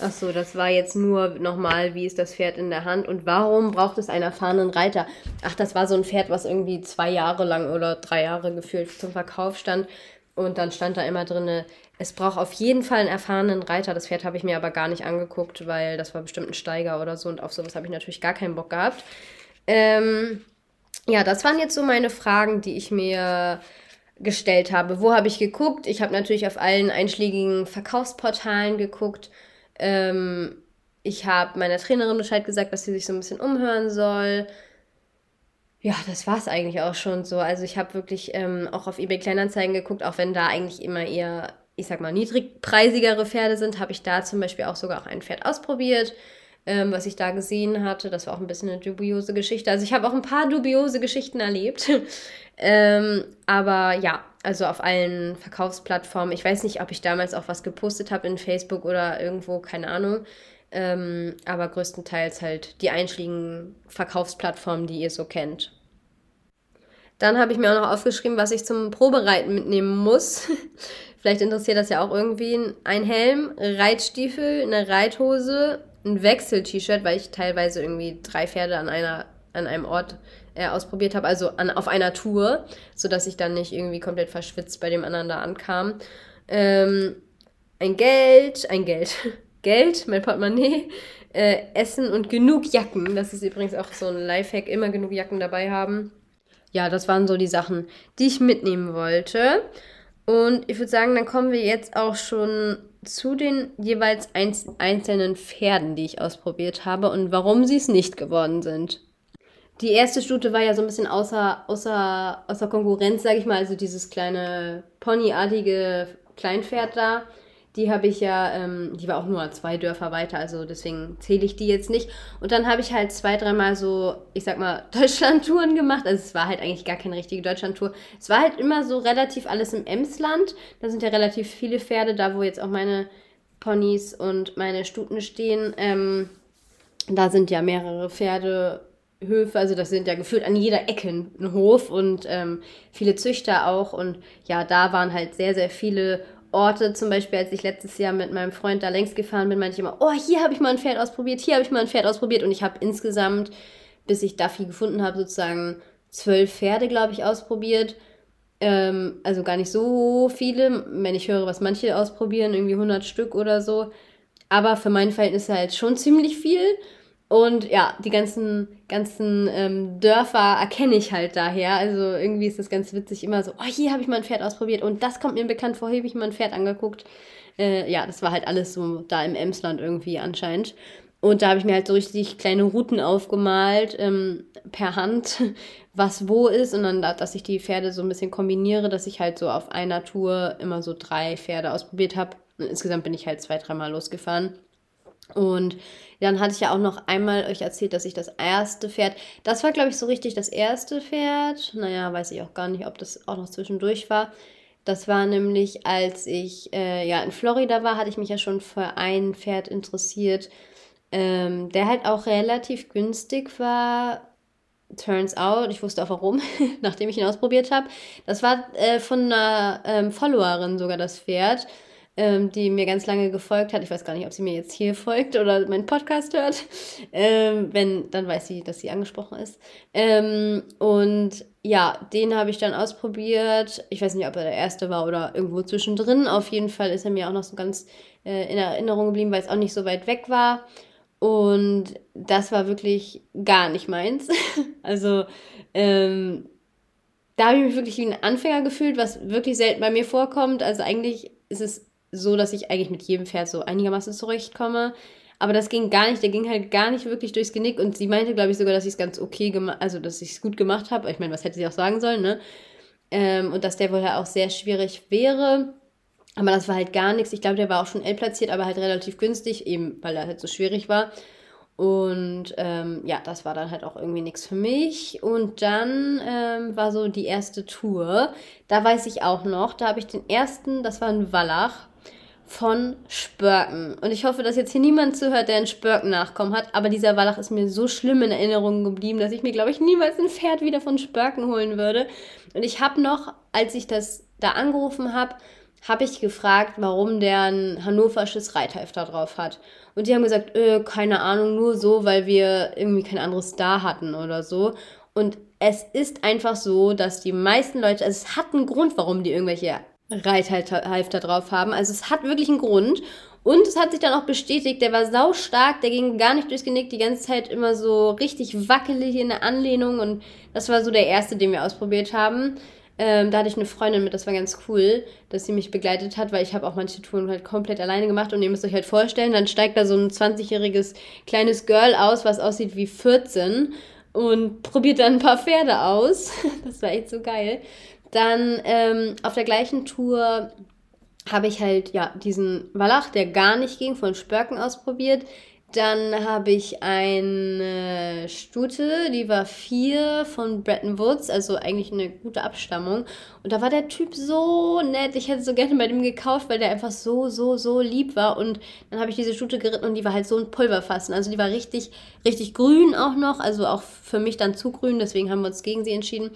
Achso, das war jetzt nur nochmal, wie ist das Pferd in der Hand und warum braucht es einen erfahrenen Reiter? Ach, das war so ein Pferd, was irgendwie zwei Jahre lang oder drei Jahre gefühlt zum Verkauf stand. Und dann stand da immer drin, es braucht auf jeden Fall einen erfahrenen Reiter. Das Pferd habe ich mir aber gar nicht angeguckt, weil das war bestimmt ein Steiger oder so. Und auf sowas habe ich natürlich gar keinen Bock gehabt. Ähm, ja, das waren jetzt so meine Fragen, die ich mir gestellt habe. Wo habe ich geguckt? Ich habe natürlich auf allen einschlägigen Verkaufsportalen geguckt. Ähm, ich habe meiner Trainerin Bescheid gesagt, dass sie sich so ein bisschen umhören soll ja, das war es eigentlich auch schon so. Also ich habe wirklich ähm, auch auf eBay Kleinanzeigen geguckt, auch wenn da eigentlich immer eher, ich sag mal, niedrigpreisigere Pferde sind, habe ich da zum Beispiel auch sogar auch ein Pferd ausprobiert, ähm, was ich da gesehen hatte. Das war auch ein bisschen eine dubiose Geschichte. Also ich habe auch ein paar dubiose Geschichten erlebt. <laughs> ähm, aber ja, also auf allen Verkaufsplattformen. Ich weiß nicht, ob ich damals auch was gepostet habe in Facebook oder irgendwo, keine Ahnung. Ähm, aber größtenteils halt die einschlägigen Verkaufsplattformen, die ihr so kennt. Dann habe ich mir auch noch aufgeschrieben, was ich zum Probereiten mitnehmen muss. <laughs> Vielleicht interessiert das ja auch irgendwie ein Helm, Reitstiefel, eine Reithose, ein Wechsel-T-Shirt, weil ich teilweise irgendwie drei Pferde an einer an einem Ort äh, ausprobiert habe, also an, auf einer Tour, sodass ich dann nicht irgendwie komplett verschwitzt bei dem anderen da ankam. Ähm, ein Geld, ein Geld, <laughs> Geld, mein Portemonnaie, äh, Essen und genug Jacken. Das ist übrigens auch so ein Lifehack, immer genug Jacken dabei haben. Ja, das waren so die Sachen, die ich mitnehmen wollte. Und ich würde sagen, dann kommen wir jetzt auch schon zu den jeweils einzelnen Pferden, die ich ausprobiert habe und warum sie es nicht geworden sind. die erste Stute war ja so ein bisschen außer, außer, außer Konkurrenz, sage ich mal. Also dieses kleine Ponyartige Kleinpferd da. Die habe ich ja, ähm, die war auch nur zwei Dörfer weiter, also deswegen zähle ich die jetzt nicht. Und dann habe ich halt zwei, dreimal so, ich sag mal, <laughs> Deutschlandtouren gemacht. Also es war halt eigentlich gar keine richtige Deutschlandtour. Es war halt immer so relativ alles im Emsland. Da sind ja relativ viele Pferde, da wo jetzt auch meine Ponys und meine Stuten stehen. Ähm, da sind ja mehrere Pferdehöfe, also das sind ja gefühlt an jeder Ecke ein Hof und ähm, viele Züchter auch. Und ja, da waren halt sehr, sehr viele Orte, zum Beispiel, als ich letztes Jahr mit meinem Freund da längst gefahren bin, meinte ich immer, oh, hier habe ich mal ein Pferd ausprobiert, hier habe ich mal ein Pferd ausprobiert. Und ich habe insgesamt, bis ich Duffy gefunden habe, sozusagen zwölf Pferde, glaube ich, ausprobiert. Ähm, also gar nicht so viele, wenn ich höre, was manche ausprobieren, irgendwie 100 Stück oder so. Aber für mein Verhältnis halt schon ziemlich viel. Und ja, die ganzen, ganzen ähm, Dörfer erkenne ich halt daher. Also irgendwie ist das ganz witzig, immer so, oh, hier habe ich mal ein Pferd ausprobiert und das kommt mir bekannt vor, hier habe ich mal ein Pferd angeguckt. Äh, ja, das war halt alles so da im Emsland irgendwie anscheinend. Und da habe ich mir halt so richtig kleine Routen aufgemalt, ähm, per Hand, <laughs> was wo ist. Und dann, dass ich die Pferde so ein bisschen kombiniere, dass ich halt so auf einer Tour immer so drei Pferde ausprobiert habe. Und insgesamt bin ich halt zwei, dreimal losgefahren. Und dann hatte ich ja auch noch einmal euch erzählt, dass ich das erste Pferd, das war glaube ich so richtig das erste Pferd. Naja, weiß ich auch gar nicht, ob das auch noch zwischendurch war. Das war nämlich, als ich äh, ja in Florida war, hatte ich mich ja schon für ein Pferd interessiert, ähm, der halt auch relativ günstig war. Turns out, ich wusste auch warum, <laughs> nachdem ich ihn ausprobiert habe. Das war äh, von einer ähm, Followerin sogar das Pferd ähm, die mir ganz lange gefolgt hat. Ich weiß gar nicht, ob sie mir jetzt hier folgt oder meinen Podcast hört. Ähm, wenn, dann weiß sie, dass sie angesprochen ist. Ähm, und ja, den habe ich dann ausprobiert. Ich weiß nicht, ob er der erste war oder irgendwo zwischendrin. Auf jeden Fall ist er mir auch noch so ganz äh, in Erinnerung geblieben, weil es auch nicht so weit weg war. Und das war wirklich gar nicht meins. <laughs> also, ähm, da habe ich mich wirklich wie ein Anfänger gefühlt, was wirklich selten bei mir vorkommt. Also eigentlich ist es so, dass ich eigentlich mit jedem Pferd so einigermaßen zurechtkomme. Aber das ging gar nicht, der ging halt gar nicht wirklich durchs Genick und sie meinte, glaube ich, sogar, dass ich es ganz okay gemacht, also dass ich es gut gemacht habe. Ich meine, was hätte sie auch sagen sollen, ne? Ähm, und dass der wohl halt auch sehr schwierig wäre. Aber das war halt gar nichts. Ich glaube, der war auch schon L platziert, aber halt relativ günstig, eben weil er halt so schwierig war. Und ähm, ja, das war dann halt auch irgendwie nichts für mich. Und dann ähm, war so die erste Tour. Da weiß ich auch noch, da habe ich den ersten, das war ein Wallach von Spörken. Und ich hoffe, dass jetzt hier niemand zuhört, der einen Spörken nachkommen hat. Aber dieser Wallach ist mir so schlimm in Erinnerung geblieben, dass ich mir, glaube ich, niemals ein Pferd wieder von Spörken holen würde. Und ich habe noch, als ich das da angerufen habe, habe ich gefragt, warum der ein hannoversches Reithalfter drauf hat. Und die haben gesagt, äh, keine Ahnung, nur so, weil wir irgendwie kein anderes da hatten oder so. Und es ist einfach so, dass die meisten Leute, also es hat einen Grund, warum die irgendwelche Reithalfter drauf haben. Also es hat wirklich einen Grund. Und es hat sich dann auch bestätigt, der war sau stark, der ging gar nicht durchs Genick, die ganze Zeit immer so richtig wackelig in der Anlehnung. Und das war so der erste, den wir ausprobiert haben. Ähm, da hatte ich eine Freundin mit, das war ganz cool, dass sie mich begleitet hat, weil ich habe auch manche Touren halt komplett alleine gemacht und ihr müsst euch halt vorstellen, dann steigt da so ein 20-jähriges kleines Girl aus, was aussieht wie 14 und probiert dann ein paar Pferde aus. <laughs> das war echt so geil. Dann ähm, auf der gleichen Tour habe ich halt ja diesen Wallach, der gar nicht ging, von Spörken ausprobiert. Dann habe ich eine Stute, die war vier von Bretton Woods, also eigentlich eine gute Abstammung. Und da war der Typ so nett. Ich hätte so gerne bei dem gekauft, weil der einfach so, so, so lieb war. Und dann habe ich diese Stute geritten und die war halt so ein Pulverfassen. Also die war richtig, richtig grün auch noch. Also auch für mich dann zu grün, deswegen haben wir uns gegen sie entschieden.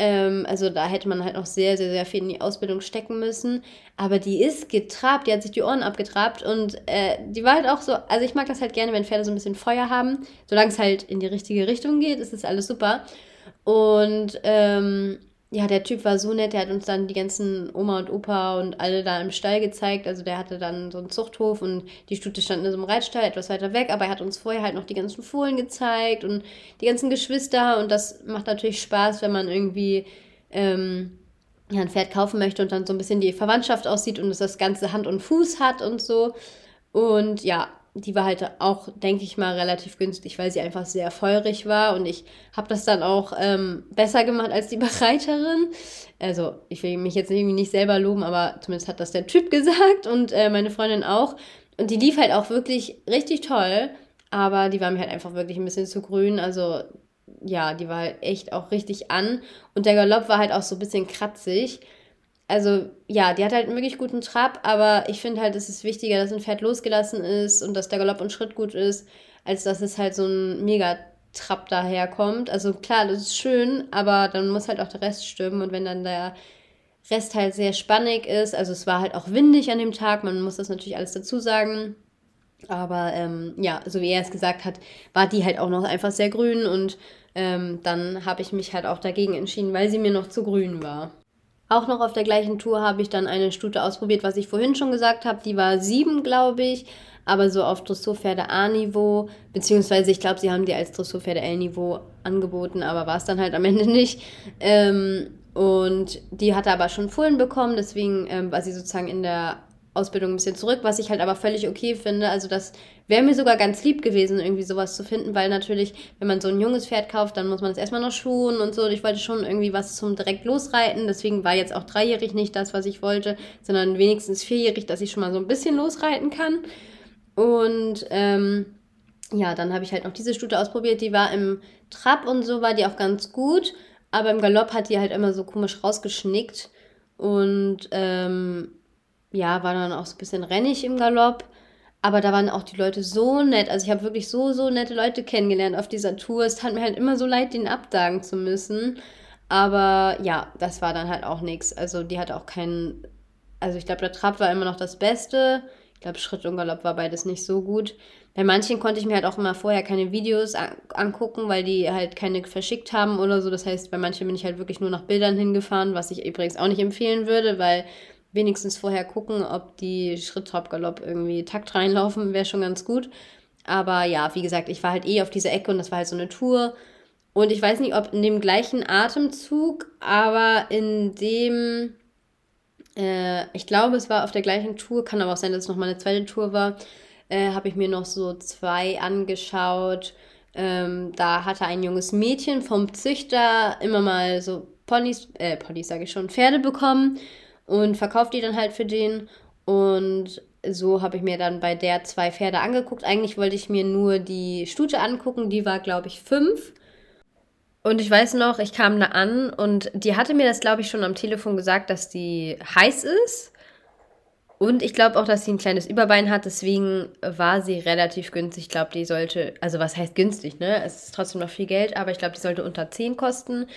Ähm, also da hätte man halt noch sehr, sehr, sehr viel in die Ausbildung stecken müssen. Aber die ist getrabt, die hat sich die Ohren abgetrabt und äh, die war halt auch so, also ich mag das halt gerne, wenn Pferde so ein bisschen Feuer haben. Solange es halt in die richtige Richtung geht, ist das alles super. Und ähm, ja, der Typ war so nett, der hat uns dann die ganzen Oma und Opa und alle da im Stall gezeigt. Also der hatte dann so einen Zuchthof und die Stute stand in so einem Reitstall etwas weiter weg, aber er hat uns vorher halt noch die ganzen Fohlen gezeigt und die ganzen Geschwister und das macht natürlich Spaß, wenn man irgendwie ähm, ja, ein Pferd kaufen möchte und dann so ein bisschen die Verwandtschaft aussieht und es das ganze Hand und Fuß hat und so. Und ja, die war halt auch, denke ich mal, relativ günstig, weil sie einfach sehr feurig war und ich habe das dann auch ähm, besser gemacht als die <laughs> Bereiterin. Also ich will mich jetzt irgendwie nicht selber loben, aber zumindest hat das der Typ <laughs> gesagt und äh, meine Freundin auch. Und die lief halt auch wirklich richtig toll, aber die war mir halt einfach wirklich ein bisschen zu grün. Also ja, die war halt echt auch richtig an und der Galopp war halt auch so ein bisschen kratzig also ja, die hat halt einen wirklich guten Trab, aber ich finde halt, es ist wichtiger, dass ein Pferd losgelassen ist und dass der Galopp und Schritt gut ist, als dass es halt so ein Mega-Trab daherkommt. Also klar, das ist schön, aber dann muss halt auch der Rest stimmen und wenn dann der Rest halt sehr spannig ist, also es war halt auch windig an dem Tag, man muss das natürlich alles dazu sagen. Aber ähm, ja, so wie er es gesagt hat, war die halt auch noch einfach sehr grün und ähm, dann habe ich mich halt auch dagegen entschieden, weil sie mir noch zu grün war. Auch noch auf der gleichen Tour habe ich dann eine Stute ausprobiert, was ich vorhin schon gesagt habe. Die war sieben, glaube ich, aber so auf Dressurpferde A-Niveau, beziehungsweise ich glaube, sie haben die als Dressurpferde L-Niveau angeboten, aber war es dann halt am <laughs> Ende nicht. Ähm, und die hatte aber schon Fohlen bekommen, deswegen ähm, war sie sozusagen in der Ausbildung ein bisschen zurück, was ich halt aber völlig okay finde. Also das wäre mir sogar ganz lieb gewesen, irgendwie sowas zu finden, weil natürlich, wenn man so ein junges Pferd kauft, dann muss man es erstmal noch schuhen und so. Ich wollte schon irgendwie was zum direkt losreiten, deswegen war jetzt auch dreijährig nicht das, was ich wollte, sondern wenigstens vierjährig, dass ich schon mal so ein bisschen losreiten kann. Und ähm, ja, dann habe ich halt noch diese Stute ausprobiert, die war im Trab und so, war die auch ganz gut, aber im Galopp hat die halt immer so komisch rausgeschnickt und ähm, ja, war dann auch so ein bisschen rennig im Galopp. Aber da waren auch die Leute so nett. Also ich habe wirklich so, so nette Leute kennengelernt auf dieser Tour. Es tat mir halt immer so leid, den absagen zu müssen. Aber ja, das war dann halt auch nichts. Also die hatte auch keinen. Also ich glaube, der Trab war immer noch das Beste. Ich glaube, Schritt und Galopp war beides nicht so gut. Bei manchen konnte ich mir halt auch immer vorher keine Videos angucken, weil die halt keine verschickt haben oder so. Das heißt, bei manchen bin ich halt wirklich nur nach Bildern hingefahren, was ich übrigens auch nicht empfehlen würde, weil wenigstens vorher gucken, ob die Schritt, Trab, Galopp irgendwie Takt reinlaufen, wäre schon ganz gut. Aber ja, wie gesagt, ich war halt eh auf dieser Ecke und das war halt so eine Tour. Und ich weiß nicht, ob in dem gleichen Atemzug, aber in dem, äh, ich glaube, es war auf der gleichen Tour, kann aber auch sein, dass es nochmal eine zweite Tour war, äh, habe ich mir noch so zwei angeschaut. Ähm, da hatte ein junges Mädchen vom Züchter immer mal so Ponys, äh, Ponys sage ich schon, Pferde bekommen und verkauft die dann halt für den. Und so habe ich mir dann bei der zwei Pferde angeguckt. Eigentlich wollte ich mir nur die Stute angucken, die war, glaube ich, fünf. Und ich weiß noch, ich kam da an und die hatte mir das, glaube ich, schon am Telefon gesagt, dass die heiß ist. Und ich glaube auch, dass sie ein kleines Überbein hat, deswegen war sie relativ günstig. Ich glaube, die sollte, also was heißt günstig, ne? Es ist trotzdem noch viel Geld, aber ich glaube, die sollte unter 10 kosten.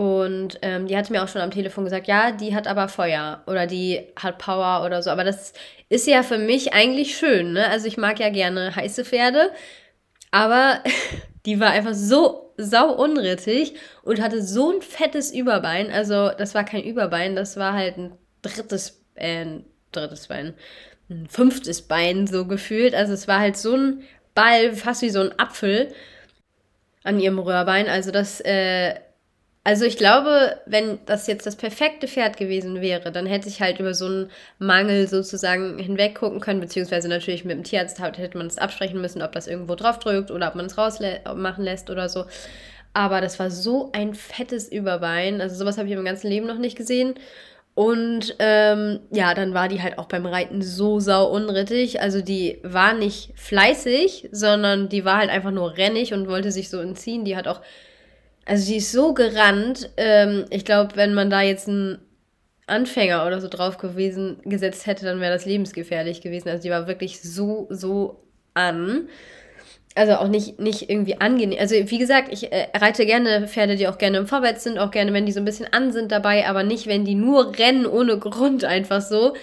Und ähm, die hatte mir auch schon am Telefon gesagt, ja, die hat aber Feuer oder die hat Power oder so. Aber das ist ja für mich eigentlich schön, ne? Also ich mag ja gerne heiße Pferde, aber <laughs> die war einfach so sau unrittig und hatte so ein fettes Überbein. Also das war kein Überbein, das war halt ein drittes, äh, ein drittes Bein, ein fünftes Bein so gefühlt. Also es war halt so ein Ball, fast wie so ein Apfel an ihrem Röhrbein. Also das äh, also ich glaube, wenn das jetzt das perfekte Pferd gewesen wäre, dann hätte ich halt über so einen Mangel sozusagen hinweg gucken können, beziehungsweise natürlich mit dem Tierarzt hätte man es absprechen müssen, ob das irgendwo drauf drückt oder ob man es rausmachen lässt oder so. Aber das war so ein fettes Überbein. Also sowas habe ich im ganzen Leben noch nicht gesehen. Und ähm, ja, dann war die halt auch beim Reiten so sau unrittig. Also die war nicht fleißig, sondern die war halt einfach nur rennig und wollte sich so entziehen. Die hat auch also sie ist so gerannt. Ähm, ich glaube, wenn man da jetzt einen Anfänger oder so drauf gewesen gesetzt hätte, dann wäre das lebensgefährlich gewesen. Also die war wirklich so, so an. Also auch nicht, nicht irgendwie angenehm. Also wie gesagt, ich äh, reite gerne Pferde, die auch gerne im Vorwärts sind, auch gerne, wenn die so ein bisschen an sind dabei, aber nicht, wenn die nur rennen ohne Grund einfach so.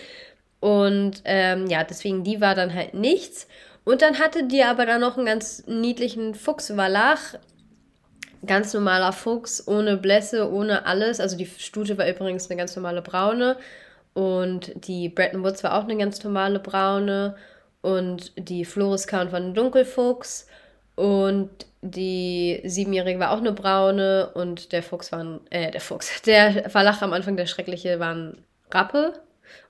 Und ähm, ja, deswegen, die war dann halt nichts. Und dann hatte die aber dann noch einen ganz niedlichen Fuchswallach, ganz normaler Fuchs, ohne Blässe, ohne alles. Also die Stute war übrigens eine ganz normale braune. Und die Bretton Woods war auch eine ganz normale braune. Und die Floris Count war ein Dunkelfuchs. Und die Siebenjährige war auch eine braune. Und der Fuchs war ein, äh, der Fuchs, <laughs> der Verlach am Anfang, der Schreckliche, war ein Rappe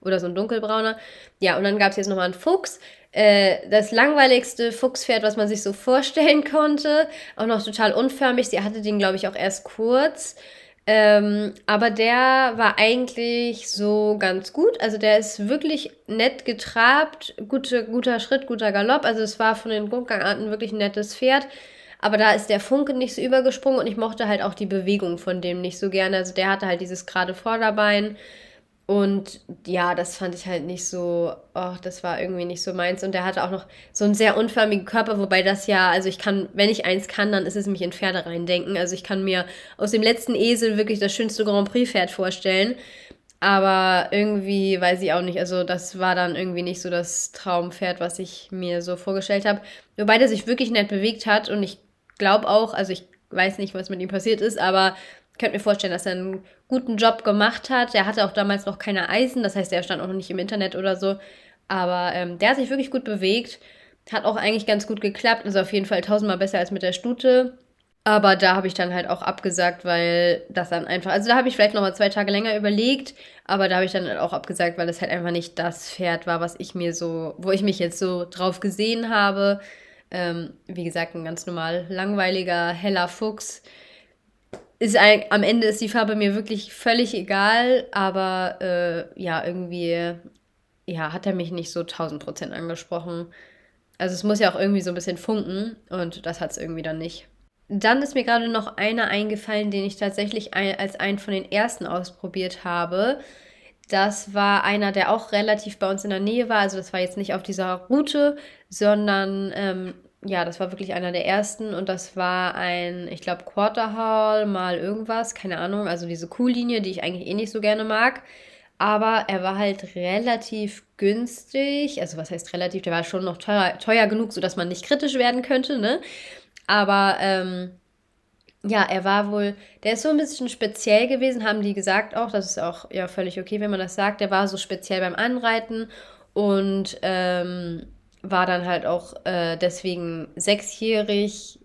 oder so ein dunkelbrauner. Ja, und dann gab es jetzt nochmal einen Fuchs, äh, das langweiligste Fuchspferd, was man sich so vorstellen konnte. Auch noch total unförmig. Sie hatte den, glaube ich, auch erst kurz. Ähm, aber der war eigentlich so ganz gut. Also der ist wirklich nett getrabt, gute, guter Schritt, guter Galopp. Also es war von den Grundgangarten wirklich ein nettes Pferd. Aber da ist der Funke nicht so übergesprungen und ich mochte halt auch die Bewegung von dem nicht so gerne. Also der hatte halt dieses gerade Vorderbein. Und ja, das fand ich halt nicht so, oh, das war irgendwie nicht so meins. Und der hatte auch noch so einen sehr unförmigen Körper, wobei das ja, also ich kann, wenn ich eins kann, dann ist es mich in Pferde reindenken. Also ich kann mir aus dem letzten Esel wirklich das schönste Grand Prix-Pferd vorstellen. Aber irgendwie weiß ich auch nicht, also das war dann irgendwie nicht so das Traumpferd, was ich mir so vorgestellt habe. Wobei der sich wirklich nett bewegt hat und ich glaube auch, also ich weiß nicht, was mit ihm passiert ist, aber könnte mir vorstellen, dass er einen guten Job gemacht hat. Er hatte auch damals noch keine Eisen, das heißt, er stand auch noch nicht im Internet oder so. Aber ähm, der hat sich wirklich gut bewegt. Hat auch eigentlich ganz gut geklappt. Ist auf jeden Fall tausendmal besser als mit der Stute. Aber da habe ich dann halt auch abgesagt, weil das dann einfach. Also da habe ich vielleicht nochmal zwei Tage länger überlegt, aber da habe ich dann halt auch abgesagt, weil das halt einfach nicht das Pferd war, was ich mir so, wo ich mich jetzt so drauf gesehen habe. Ähm, wie gesagt, ein ganz normal langweiliger, heller Fuchs ist ein, am Ende ist die Farbe mir wirklich völlig egal, aber äh, ja, irgendwie ja, hat er mich nicht so 1000 Prozent angesprochen. Also es muss ja auch irgendwie so ein bisschen funken und das hat es irgendwie dann nicht. Dann ist mir gerade noch einer eingefallen, den ich tatsächlich ein, als einen von den ersten ausprobiert habe. Das war einer, der auch relativ bei uns in der Nähe war. Also das war jetzt nicht auf dieser Route, sondern ähm, ja, das war wirklich einer der ersten und das war ein, ich glaube, Quarter Hall mal irgendwas, keine Ahnung, also diese Cool-Linie, die ich eigentlich eh nicht so gerne mag. Aber er war halt relativ günstig, also was heißt relativ, der war schon noch teuer, teuer genug, sodass man nicht kritisch werden könnte, ne? Aber ähm, ja, er war wohl, der ist so ein bisschen speziell gewesen, haben die gesagt auch, das ist auch ja völlig okay, wenn man das sagt, der war so speziell beim Anreiten und ähm, war dann halt auch äh, deswegen sechsjährig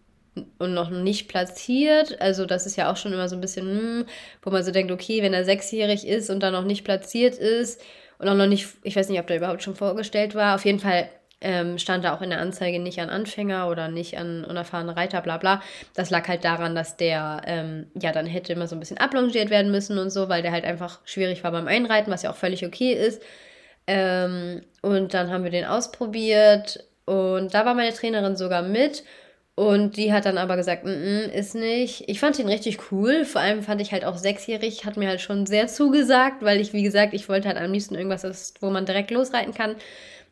und noch nicht platziert. Also das ist ja auch schon immer so ein bisschen, hm, wo man so denkt, okay, wenn er sechsjährig ist und dann noch nicht platziert ist und auch noch nicht, ich weiß nicht, ob der überhaupt schon vorgestellt war. Auf jeden Fall ähm, stand da auch in der Anzeige nicht an Anfänger oder nicht an unerfahrene Reiter, bla bla. Das lag halt daran, dass der ähm, ja dann hätte immer so ein bisschen ablongiert werden müssen und so, weil der halt einfach schwierig war beim Einreiten, was ja auch völlig okay ist. Ähm, und dann haben wir den ausprobiert und da war meine Trainerin sogar mit. Und die hat dann aber gesagt, N -n, ist nicht. Ich fand ihn richtig cool. Vor allem fand ich halt auch sechsjährig, hat mir halt schon sehr zugesagt, weil ich, wie gesagt, ich wollte halt am liebsten irgendwas, wo man direkt losreiten kann.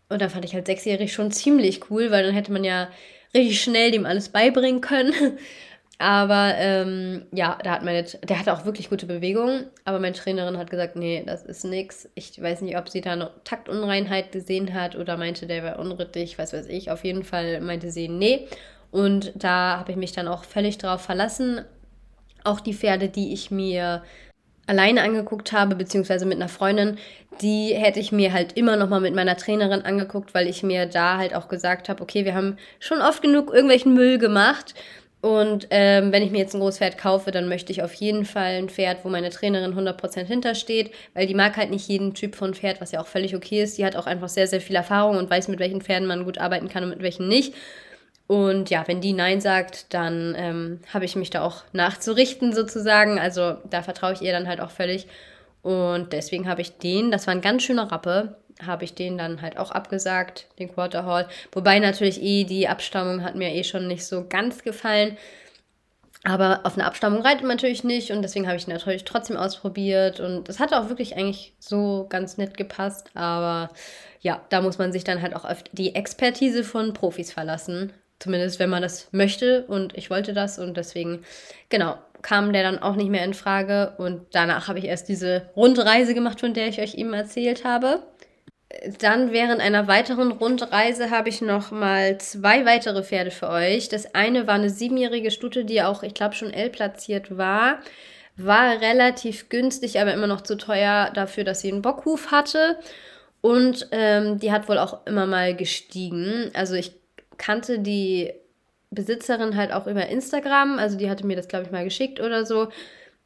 Und dann fand ich halt sechsjährig schon ziemlich cool, weil dann hätte man ja richtig schnell dem alles beibringen können. <laughs> Aber ähm, ja, da hat meine, der hatte auch wirklich gute Bewegungen, aber meine Trainerin hat gesagt, nee, das ist nix. Ich weiß nicht, ob sie da eine Taktunreinheit gesehen hat oder meinte, der wäre unrittig, was weiß ich. Auf jeden Fall meinte sie, nee. Und da habe ich mich dann auch völlig drauf verlassen. Auch die Pferde, die ich mir alleine angeguckt habe, beziehungsweise mit einer Freundin, die hätte ich mir halt immer noch mal mit meiner Trainerin angeguckt, weil ich mir da halt auch gesagt habe, okay, wir haben schon oft genug irgendwelchen Müll gemacht und ähm, wenn ich mir jetzt ein großes Pferd kaufe, dann möchte ich auf jeden Fall ein Pferd, wo meine Trainerin 100% hintersteht, weil die mag halt nicht jeden Typ von Pferd, was ja auch völlig okay ist. Die hat auch einfach sehr, sehr viel Erfahrung und weiß, mit welchen Pferden man gut arbeiten kann und mit welchen nicht. Und ja, wenn die Nein sagt, dann ähm, habe ich mich da auch nachzurichten sozusagen. Also da vertraue ich ihr dann halt auch völlig. Und deswegen habe ich den, das war ein ganz schöner Rappe, habe ich den dann halt auch abgesagt, den Quarter Hall. Wobei natürlich eh die Abstammung hat mir eh schon nicht so ganz gefallen. Aber auf eine Abstammung reitet man natürlich nicht und deswegen habe ich ihn natürlich trotzdem ausprobiert und es hat auch wirklich eigentlich so ganz nett gepasst. Aber ja, da muss man sich dann halt auch auf die Expertise von Profis verlassen. Zumindest wenn man das möchte und ich wollte das und deswegen, genau, kam der dann auch nicht mehr in Frage und danach habe ich erst diese Rundreise gemacht, von der ich euch eben erzählt habe dann während einer weiteren Rundreise habe ich noch mal zwei weitere Pferde für euch. Das eine war eine siebenjährige Stute, die auch, ich glaube, schon L platziert war. War relativ günstig, aber immer noch zu teuer dafür, dass sie einen Bockhuf hatte. Und ähm, die hat wohl auch immer mal gestiegen. Also ich kannte die Besitzerin halt auch über Instagram. Also die hatte mir das, glaube ich, mal geschickt oder so.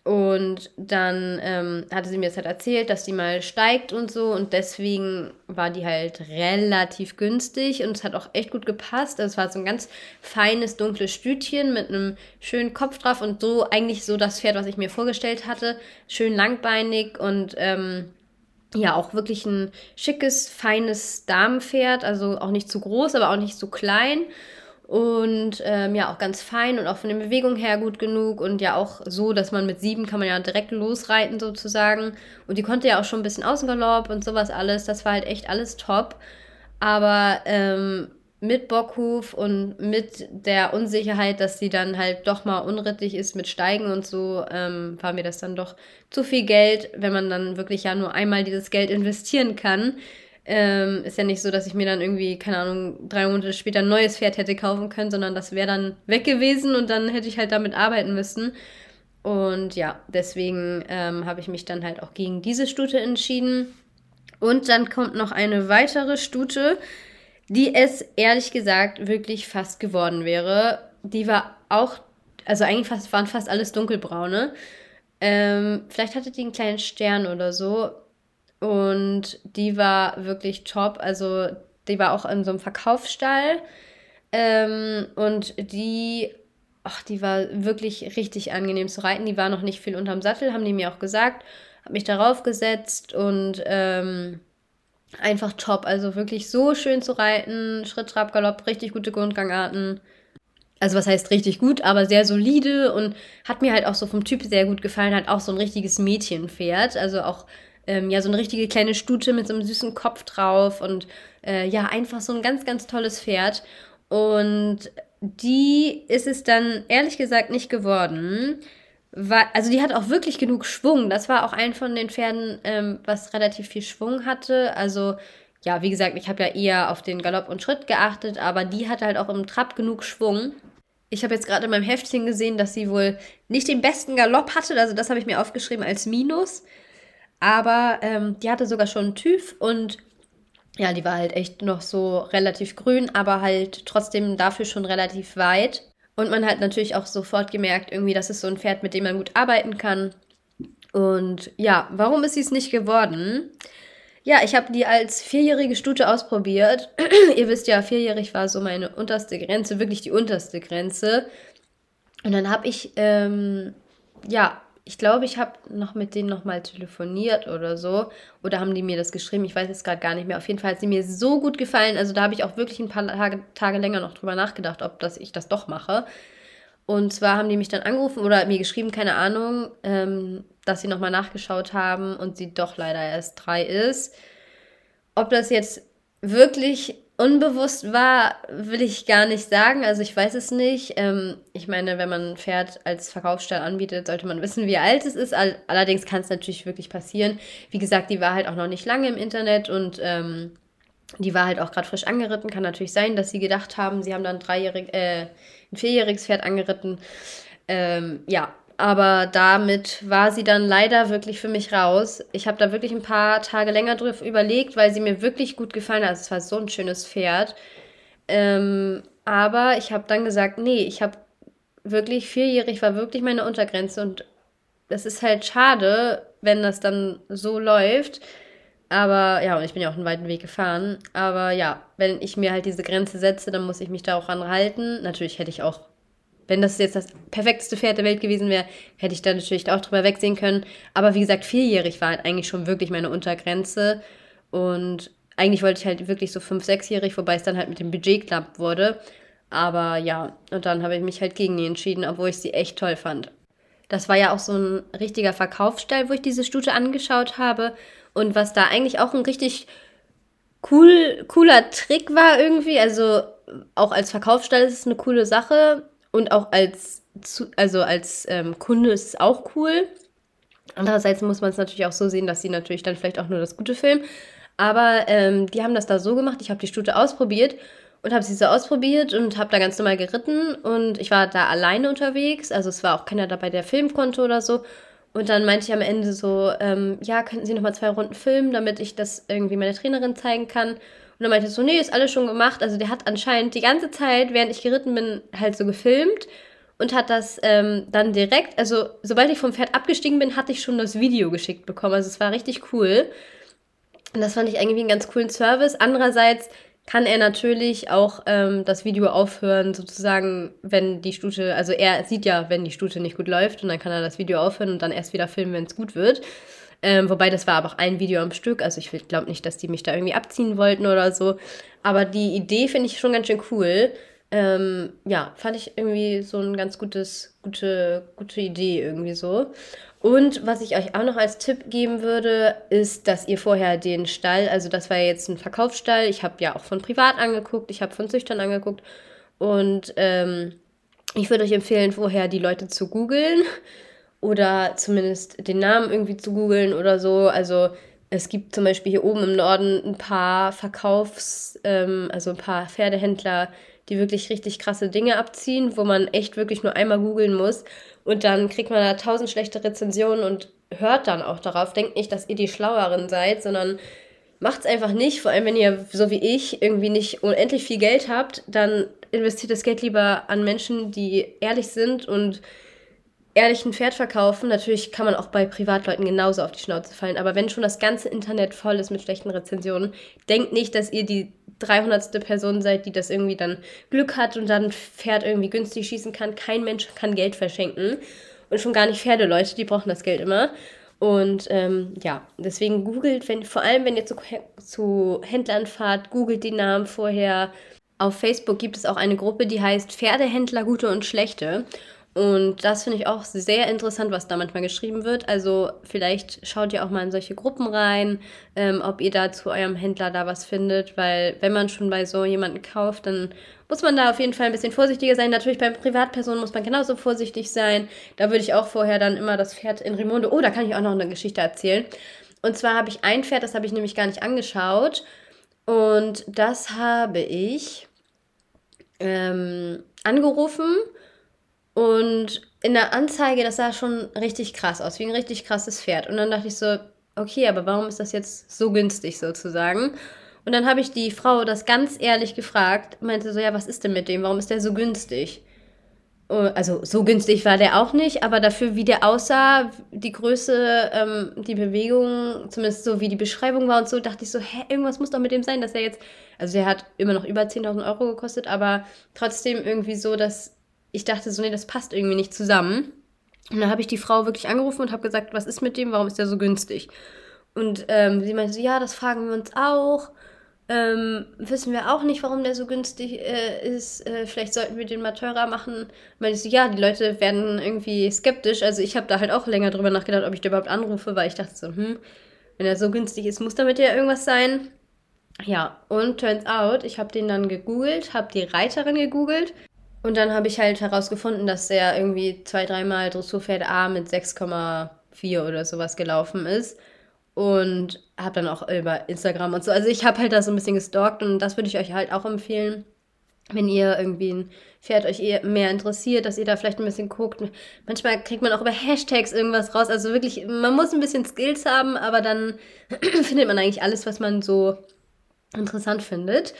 Und dann ähm, hatte sie mir das halt erzählt, dass die mal steigt und so. Und deswegen war die halt relativ günstig und es hat auch echt gut gepasst. Also es war so ein ganz feines, dunkles Stütchen mit einem schönen Kopf drauf und so eigentlich so das Pferd, was ich mir vorgestellt hatte. Schön langbeinig und ähm, ja, auch wirklich ein schickes, feines Damenpferd. Also auch nicht zu groß, aber auch nicht zu klein und ähm, ja auch ganz fein und auch von den Bewegungen her gut genug und ja auch so, dass man mit sieben kann man ja direkt losreiten sozusagen. Und die konnte ja auch schon ein bisschen Außengalopp und sowas alles, das war halt echt alles top, aber ähm, mit Bockhuf und mit der Unsicherheit, dass sie dann halt doch mal unrittig ist mit Steigen und so, ähm, war mir das dann doch zu viel Geld, wenn man dann wirklich ja nur einmal dieses Geld investieren kann. Ähm, ist ja nicht so, dass ich mir dann irgendwie, keine Ahnung, drei Monate später ein neues Pferd hätte kaufen können, sondern das wäre dann weg gewesen und dann hätte ich halt damit arbeiten müssen. Und ja, deswegen ähm, habe ich mich dann halt auch gegen diese Stute entschieden. Und dann kommt noch eine weitere Stute, die es ehrlich gesagt wirklich fast geworden wäre. Die war auch, also eigentlich fast, waren fast alles dunkelbraune. Ähm, vielleicht hatte die einen kleinen Stern oder so. Und die war wirklich top. Also die war auch in so einem Verkaufsstall. Ähm, und die, ach, die war wirklich richtig angenehm zu reiten. Die war noch nicht viel unterm Sattel, haben die mir auch gesagt. Hab mich darauf gesetzt und ähm, einfach top. Also wirklich so schön zu reiten. Schritt, Trab, Galopp, richtig gute Grundgangarten. Also was heißt richtig gut, aber sehr solide und hat mir halt auch so vom Typ sehr gut gefallen. Hat auch so ein richtiges Mädchenpferd. Also auch ähm, ja so eine richtige kleine Stute mit so einem süßen Kopf drauf und äh, ja, einfach so ein ganz, ganz tolles Pferd. Und die ist es dann ehrlich gesagt nicht geworden. War, also die hat auch wirklich genug Schwung. Das war auch ein von den Pferden, ähm, was relativ viel Schwung hatte. Also ja, wie gesagt, ich habe ja eher auf den Galopp und Schritt geachtet, aber die hatte halt auch im Trab genug Schwung. Ich habe jetzt gerade in meinem Heftchen gesehen, dass sie wohl nicht den besten Galopp hatte. Also das habe ich mir aufgeschrieben als Minus. Aber ähm, die hatte sogar schon TÜV und ja, die war halt echt noch so relativ grün, aber halt trotzdem dafür schon relativ weit. Und man hat natürlich auch sofort gemerkt, irgendwie, das ist so ein Pferd, mit dem man gut arbeiten kann. Und ja, warum ist sie es nicht geworden? Ja, ich habe die als vierjährige Stute ausprobiert. <clears throat> Ihr wisst ja, vierjährig war so meine unterste Grenze, wirklich die unterste Grenze. Und dann habe ich, ähm, ja, ich glaube, ich habe noch mit denen nochmal telefoniert oder so. Oder haben die mir das geschrieben? Ich weiß jetzt gerade gar nicht mehr. Auf jeden Fall hat sie mir so gut gefallen. Also da habe ich auch wirklich ein paar Tage, Tage länger noch drüber nachgedacht, ob das, ich das doch mache. Und zwar haben die mich dann angerufen oder mir geschrieben, keine Ahnung, ähm, dass sie nochmal nachgeschaut haben und sie doch leider erst drei ist. Ob das jetzt wirklich unbewusst war, will ich gar nicht sagen. Also ich weiß es nicht. Ähm, ich meine, wenn man ein Pferd als Verkaufsstall anbietet, sollte man wissen, wie alt es ist. All allerdings kann es natürlich wirklich passieren. Wie gesagt, die war halt auch noch nicht lange im Internet und ähm, die war halt auch gerade frisch angeritten. Kann natürlich sein, dass sie gedacht haben, sie haben dann ein, dreijährig, äh, ein vierjähriges Pferd angeritten. Ähm, ja, aber damit war sie dann leider wirklich für mich raus. Ich habe da wirklich ein paar Tage länger drüber überlegt, weil sie mir wirklich gut gefallen hat. Es war so ein schönes Pferd. Ähm, aber ich habe dann gesagt, nee, ich habe wirklich vierjährig war wirklich meine Untergrenze und das ist halt schade, wenn das dann so läuft. Aber ja, und ich bin ja auch einen weiten Weg gefahren. Aber ja, wenn ich mir halt diese Grenze setze, dann muss ich mich da auch ranhalten. Natürlich hätte ich auch wenn das jetzt das perfekteste Pferd der Welt gewesen wäre, hätte ich da natürlich auch drüber wegsehen können. Aber wie gesagt, vierjährig war halt eigentlich schon wirklich meine Untergrenze. Und eigentlich wollte ich halt wirklich so fünf, sechsjährig, wobei es dann halt mit dem Budget knapp wurde. Aber ja, und dann habe ich mich halt gegen die entschieden, obwohl ich sie echt toll fand. Das war ja auch so ein richtiger Verkaufsstall, wo ich diese Stute angeschaut habe. Und was da eigentlich auch ein richtig cool, cooler Trick war irgendwie. Also auch als Verkaufsstall ist es eine coole Sache und auch als, also als ähm, Kunde ist es auch cool. Andererseits muss man es natürlich auch so sehen, dass sie natürlich dann vielleicht auch nur das Gute filmen. Aber ähm, die haben das da so gemacht. Ich habe die Stute ausprobiert und habe sie so ausprobiert und habe da ganz normal geritten. Und ich war da alleine unterwegs. Also es war auch keiner dabei, der filmen konnte oder so. Und dann meinte ich am Ende so, ähm, ja, könnten Sie noch mal zwei Runden filmen, damit ich das irgendwie meiner Trainerin zeigen kann. Und dann meinte er so, nee, ist alles schon gemacht. Also der hat anscheinend die ganze Zeit, während ich geritten bin, halt so gefilmt. und hat das ähm, dann direkt, also sobald ich vom Pferd abgestiegen bin, hatte ich schon das Video geschickt bekommen. Also es war richtig cool. Und das fand ich irgendwie einen ganz coolen Service. Andererseits kann er natürlich auch ähm, das Video aufhören, sozusagen, wenn die Stute, also er sieht ja, wenn die Stute nicht gut läuft und dann kann er das Video aufhören und dann erst wieder filmen, wenn es gut wird. Ähm, wobei das war aber auch ein Video am Stück, also ich glaube nicht, dass die mich da irgendwie abziehen wollten oder so. Aber die Idee finde ich schon ganz schön cool. Ähm, ja, fand ich irgendwie so ein ganz gutes, gute, gute Idee irgendwie so. Und was ich euch auch noch als Tipp geben würde, ist, dass ihr vorher den Stall, also das war jetzt ein Verkaufsstall, ich habe ja auch von privat angeguckt, ich habe von Züchtern angeguckt und ähm, ich würde euch empfehlen, vorher die Leute zu googeln oder zumindest den Namen irgendwie zu googeln oder so. Also es gibt zum Beispiel hier oben im Norden ein paar Verkaufs-, ähm, also ein paar Pferdehändler, die wirklich richtig krasse Dinge abziehen, wo man echt wirklich nur einmal googeln muss und dann kriegt man da tausend schlechte Rezensionen und hört dann auch darauf. Denkt nicht, dass ihr die Schlaueren seid, sondern macht es einfach nicht. Vor allem, wenn ihr, so wie ich, irgendwie nicht unendlich viel Geld habt, dann investiert das Geld lieber an Menschen, die ehrlich sind und ehrlich ein Pferd verkaufen. Natürlich kann man auch bei Privatleuten genauso auf die Schnauze fallen. Aber wenn schon das ganze Internet voll ist mit schlechten Rezensionen, denkt nicht, dass ihr die 300. Person seid, die das irgendwie dann Glück hat und dann Pferd irgendwie günstig schießen kann. Kein Mensch kann Geld verschenken. Und schon gar nicht Pferdeleute, die brauchen das Geld immer. Und ähm, ja, deswegen googelt, wenn, vor allem wenn ihr zu, zu Händlern fahrt, googelt die Namen vorher. Auf Facebook gibt es auch eine Gruppe, die heißt Pferdehändler gute und schlechte. Und das finde ich auch sehr interessant, was da manchmal geschrieben wird. Also vielleicht schaut ihr auch mal in solche Gruppen rein, ähm, ob ihr da zu eurem Händler da was findet, weil wenn man schon bei so jemanden kauft, dann muss man da auf jeden Fall ein bisschen vorsichtiger sein. Natürlich bei Privatpersonen muss man genauso vorsichtig sein. Da würde ich auch vorher dann immer das Pferd in Rimonde. Oh, da kann ich auch noch eine Geschichte erzählen. Und zwar habe ich ein Pferd, das habe ich nämlich gar nicht angeschaut. Und das habe ich ähm, angerufen und in der Anzeige, das sah schon richtig krass aus, wie ein richtig krasses Pferd. Und dann dachte ich so, okay, aber warum ist das jetzt so günstig sozusagen? Und dann habe ich die Frau das ganz ehrlich gefragt, meinte so, ja, was ist denn mit dem? Warum ist der so günstig? Oh, also so günstig war der auch nicht, aber dafür, wie der aussah, die Größe, ähm, die Bewegung, zumindest so wie die Beschreibung war und so, dachte ich so, hä, irgendwas muss doch mit dem sein, dass er jetzt, also der hat immer noch über 10.000 Euro gekostet, aber trotzdem irgendwie so, dass ich dachte so, nee, das passt irgendwie nicht zusammen. Und dann habe ich die Frau wirklich angerufen und habe gesagt, was ist mit dem, warum ist der so günstig? Und ähm, sie meinte so, ja, das fragen wir uns auch. Ähm, wissen wir auch nicht, warum der so günstig äh, ist. Äh, vielleicht sollten wir den mal teurer machen. Meinte so, ja, die Leute werden irgendwie skeptisch. Also ich habe da halt auch länger drüber nachgedacht, ob ich da überhaupt anrufe, weil ich dachte so, hm, wenn er so günstig ist, muss damit ja irgendwas sein. Ja, und turns out, ich habe den dann gegoogelt, habe die Reiterin gegoogelt und dann habe ich halt herausgefunden, dass er irgendwie zwei, dreimal Dressurpferd A mit 6,4 oder sowas gelaufen ist. Und habe dann auch über Instagram und so. Also ich habe halt da so ein bisschen gestalkt und das würde ich euch halt auch empfehlen, wenn ihr irgendwie ein Pferd euch eher mehr interessiert, dass ihr da vielleicht ein bisschen guckt. Manchmal kriegt man auch über Hashtags irgendwas raus. Also wirklich, man muss ein bisschen Skills haben, aber dann <clears throat> findet man eigentlich alles, was man so interessant findet.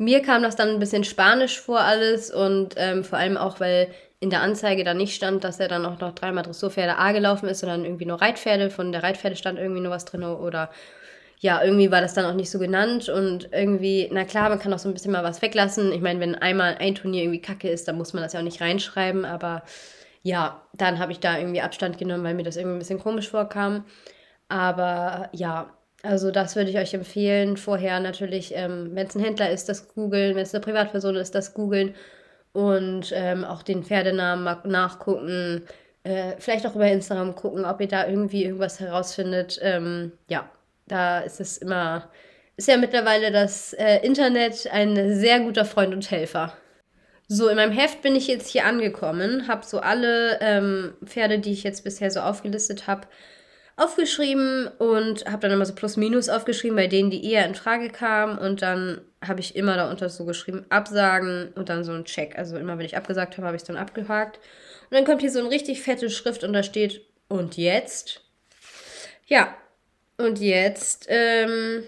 Mir kam das dann ein bisschen spanisch vor alles und ähm, vor allem auch, weil in der Anzeige da nicht stand, dass er dann auch noch dreimal Dressurpferde A gelaufen ist, sondern irgendwie nur Reitpferde. Von der Reitpferde stand irgendwie nur was drin oder ja, irgendwie war das dann auch nicht so genannt und irgendwie, na klar, man kann auch so ein bisschen mal was weglassen. Ich meine, wenn einmal ein Turnier irgendwie kacke ist, dann muss man das ja auch nicht reinschreiben, aber ja, dann habe ich da irgendwie Abstand genommen, weil mir das irgendwie ein bisschen komisch vorkam. Aber ja, also das würde ich euch empfehlen. Vorher natürlich, ähm, wenn es ein Händler ist, das googeln, wenn es eine Privatperson ist, das googeln und ähm, auch den Pferdenamen nachgucken. Äh, vielleicht auch über Instagram gucken, ob ihr da irgendwie irgendwas herausfindet. Ähm, ja, da ist es immer, ist ja mittlerweile das äh, Internet ein sehr guter Freund und Helfer. So, in meinem Heft bin ich jetzt hier angekommen, habe so alle ähm, Pferde, die ich jetzt bisher so aufgelistet habe, aufgeschrieben und habe dann immer so Plus-Minus aufgeschrieben bei denen, die eher in Frage kamen. Und dann habe ich immer darunter so geschrieben, Absagen und dann so ein Check. Also immer, wenn ich abgesagt habe, habe ich es dann abgehakt. Und dann kommt hier so eine richtig fette Schrift und da steht, und jetzt? Ja, und jetzt ähm,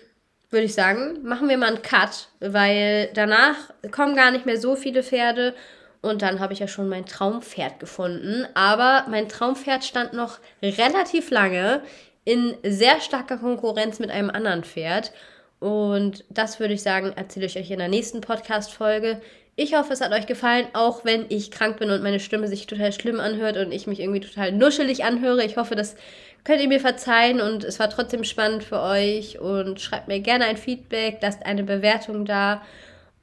würde ich sagen, machen wir mal einen Cut, weil danach kommen gar nicht mehr so viele Pferde. Und dann habe ich ja schon mein Traumpferd gefunden. Aber mein Traumpferd stand noch relativ lange in sehr starker Konkurrenz mit einem anderen Pferd. Und das würde ich sagen, erzähle ich euch in der nächsten Podcast-Folge. Ich hoffe, es hat euch gefallen, auch wenn ich krank bin und meine Stimme sich total schlimm anhört und ich mich irgendwie total nuschelig anhöre. Ich hoffe, das könnt ihr mir verzeihen und es war trotzdem spannend für euch und schreibt mir gerne ein Feedback, lasst eine Bewertung da.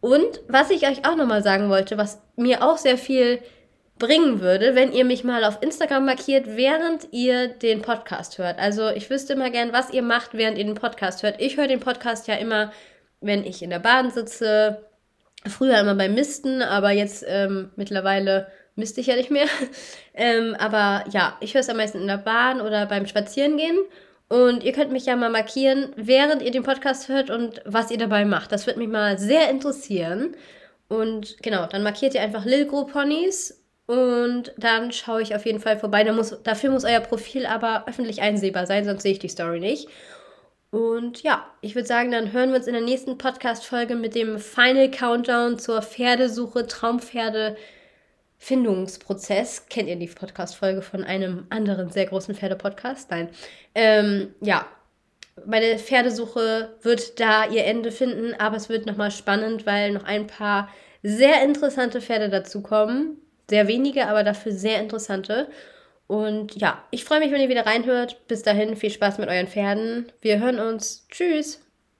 Und was ich euch auch nochmal sagen wollte, was mir auch sehr viel bringen würde, wenn ihr mich mal auf Instagram markiert, während ihr den Podcast hört. Also ich wüsste immer gern, was ihr macht, während ihr den Podcast hört. Ich höre den Podcast ja immer, wenn ich in der Bahn sitze. Früher immer beim Misten, aber jetzt ähm, mittlerweile misste ich ja nicht mehr. <laughs> ähm, aber ja, ich höre es am meisten in der Bahn oder beim Spazierengehen. Und ihr könnt mich ja mal markieren, während ihr den Podcast hört und was ihr dabei macht. Das würde mich mal sehr interessieren. Und genau, dann markiert ihr einfach Lilgro Ponys und dann schaue ich auf jeden Fall vorbei. Da muss, dafür muss euer Profil aber öffentlich einsehbar sein, sonst sehe ich die Story nicht. Und ja, ich würde sagen, dann hören wir uns in der nächsten Podcast-Folge mit dem Final Countdown zur Pferdesuche, Traumpferde. Findungsprozess. Kennt ihr die Podcast-Folge von einem anderen sehr großen Pferdepodcast? Nein. Ähm, ja, meine Pferdesuche wird da ihr Ende finden, aber es wird nochmal spannend, weil noch ein paar sehr interessante Pferde dazukommen. Sehr wenige, aber dafür sehr interessante. Und ja, ich freue mich, wenn ihr wieder reinhört. Bis dahin, viel Spaß mit euren Pferden. Wir hören uns. Tschüss.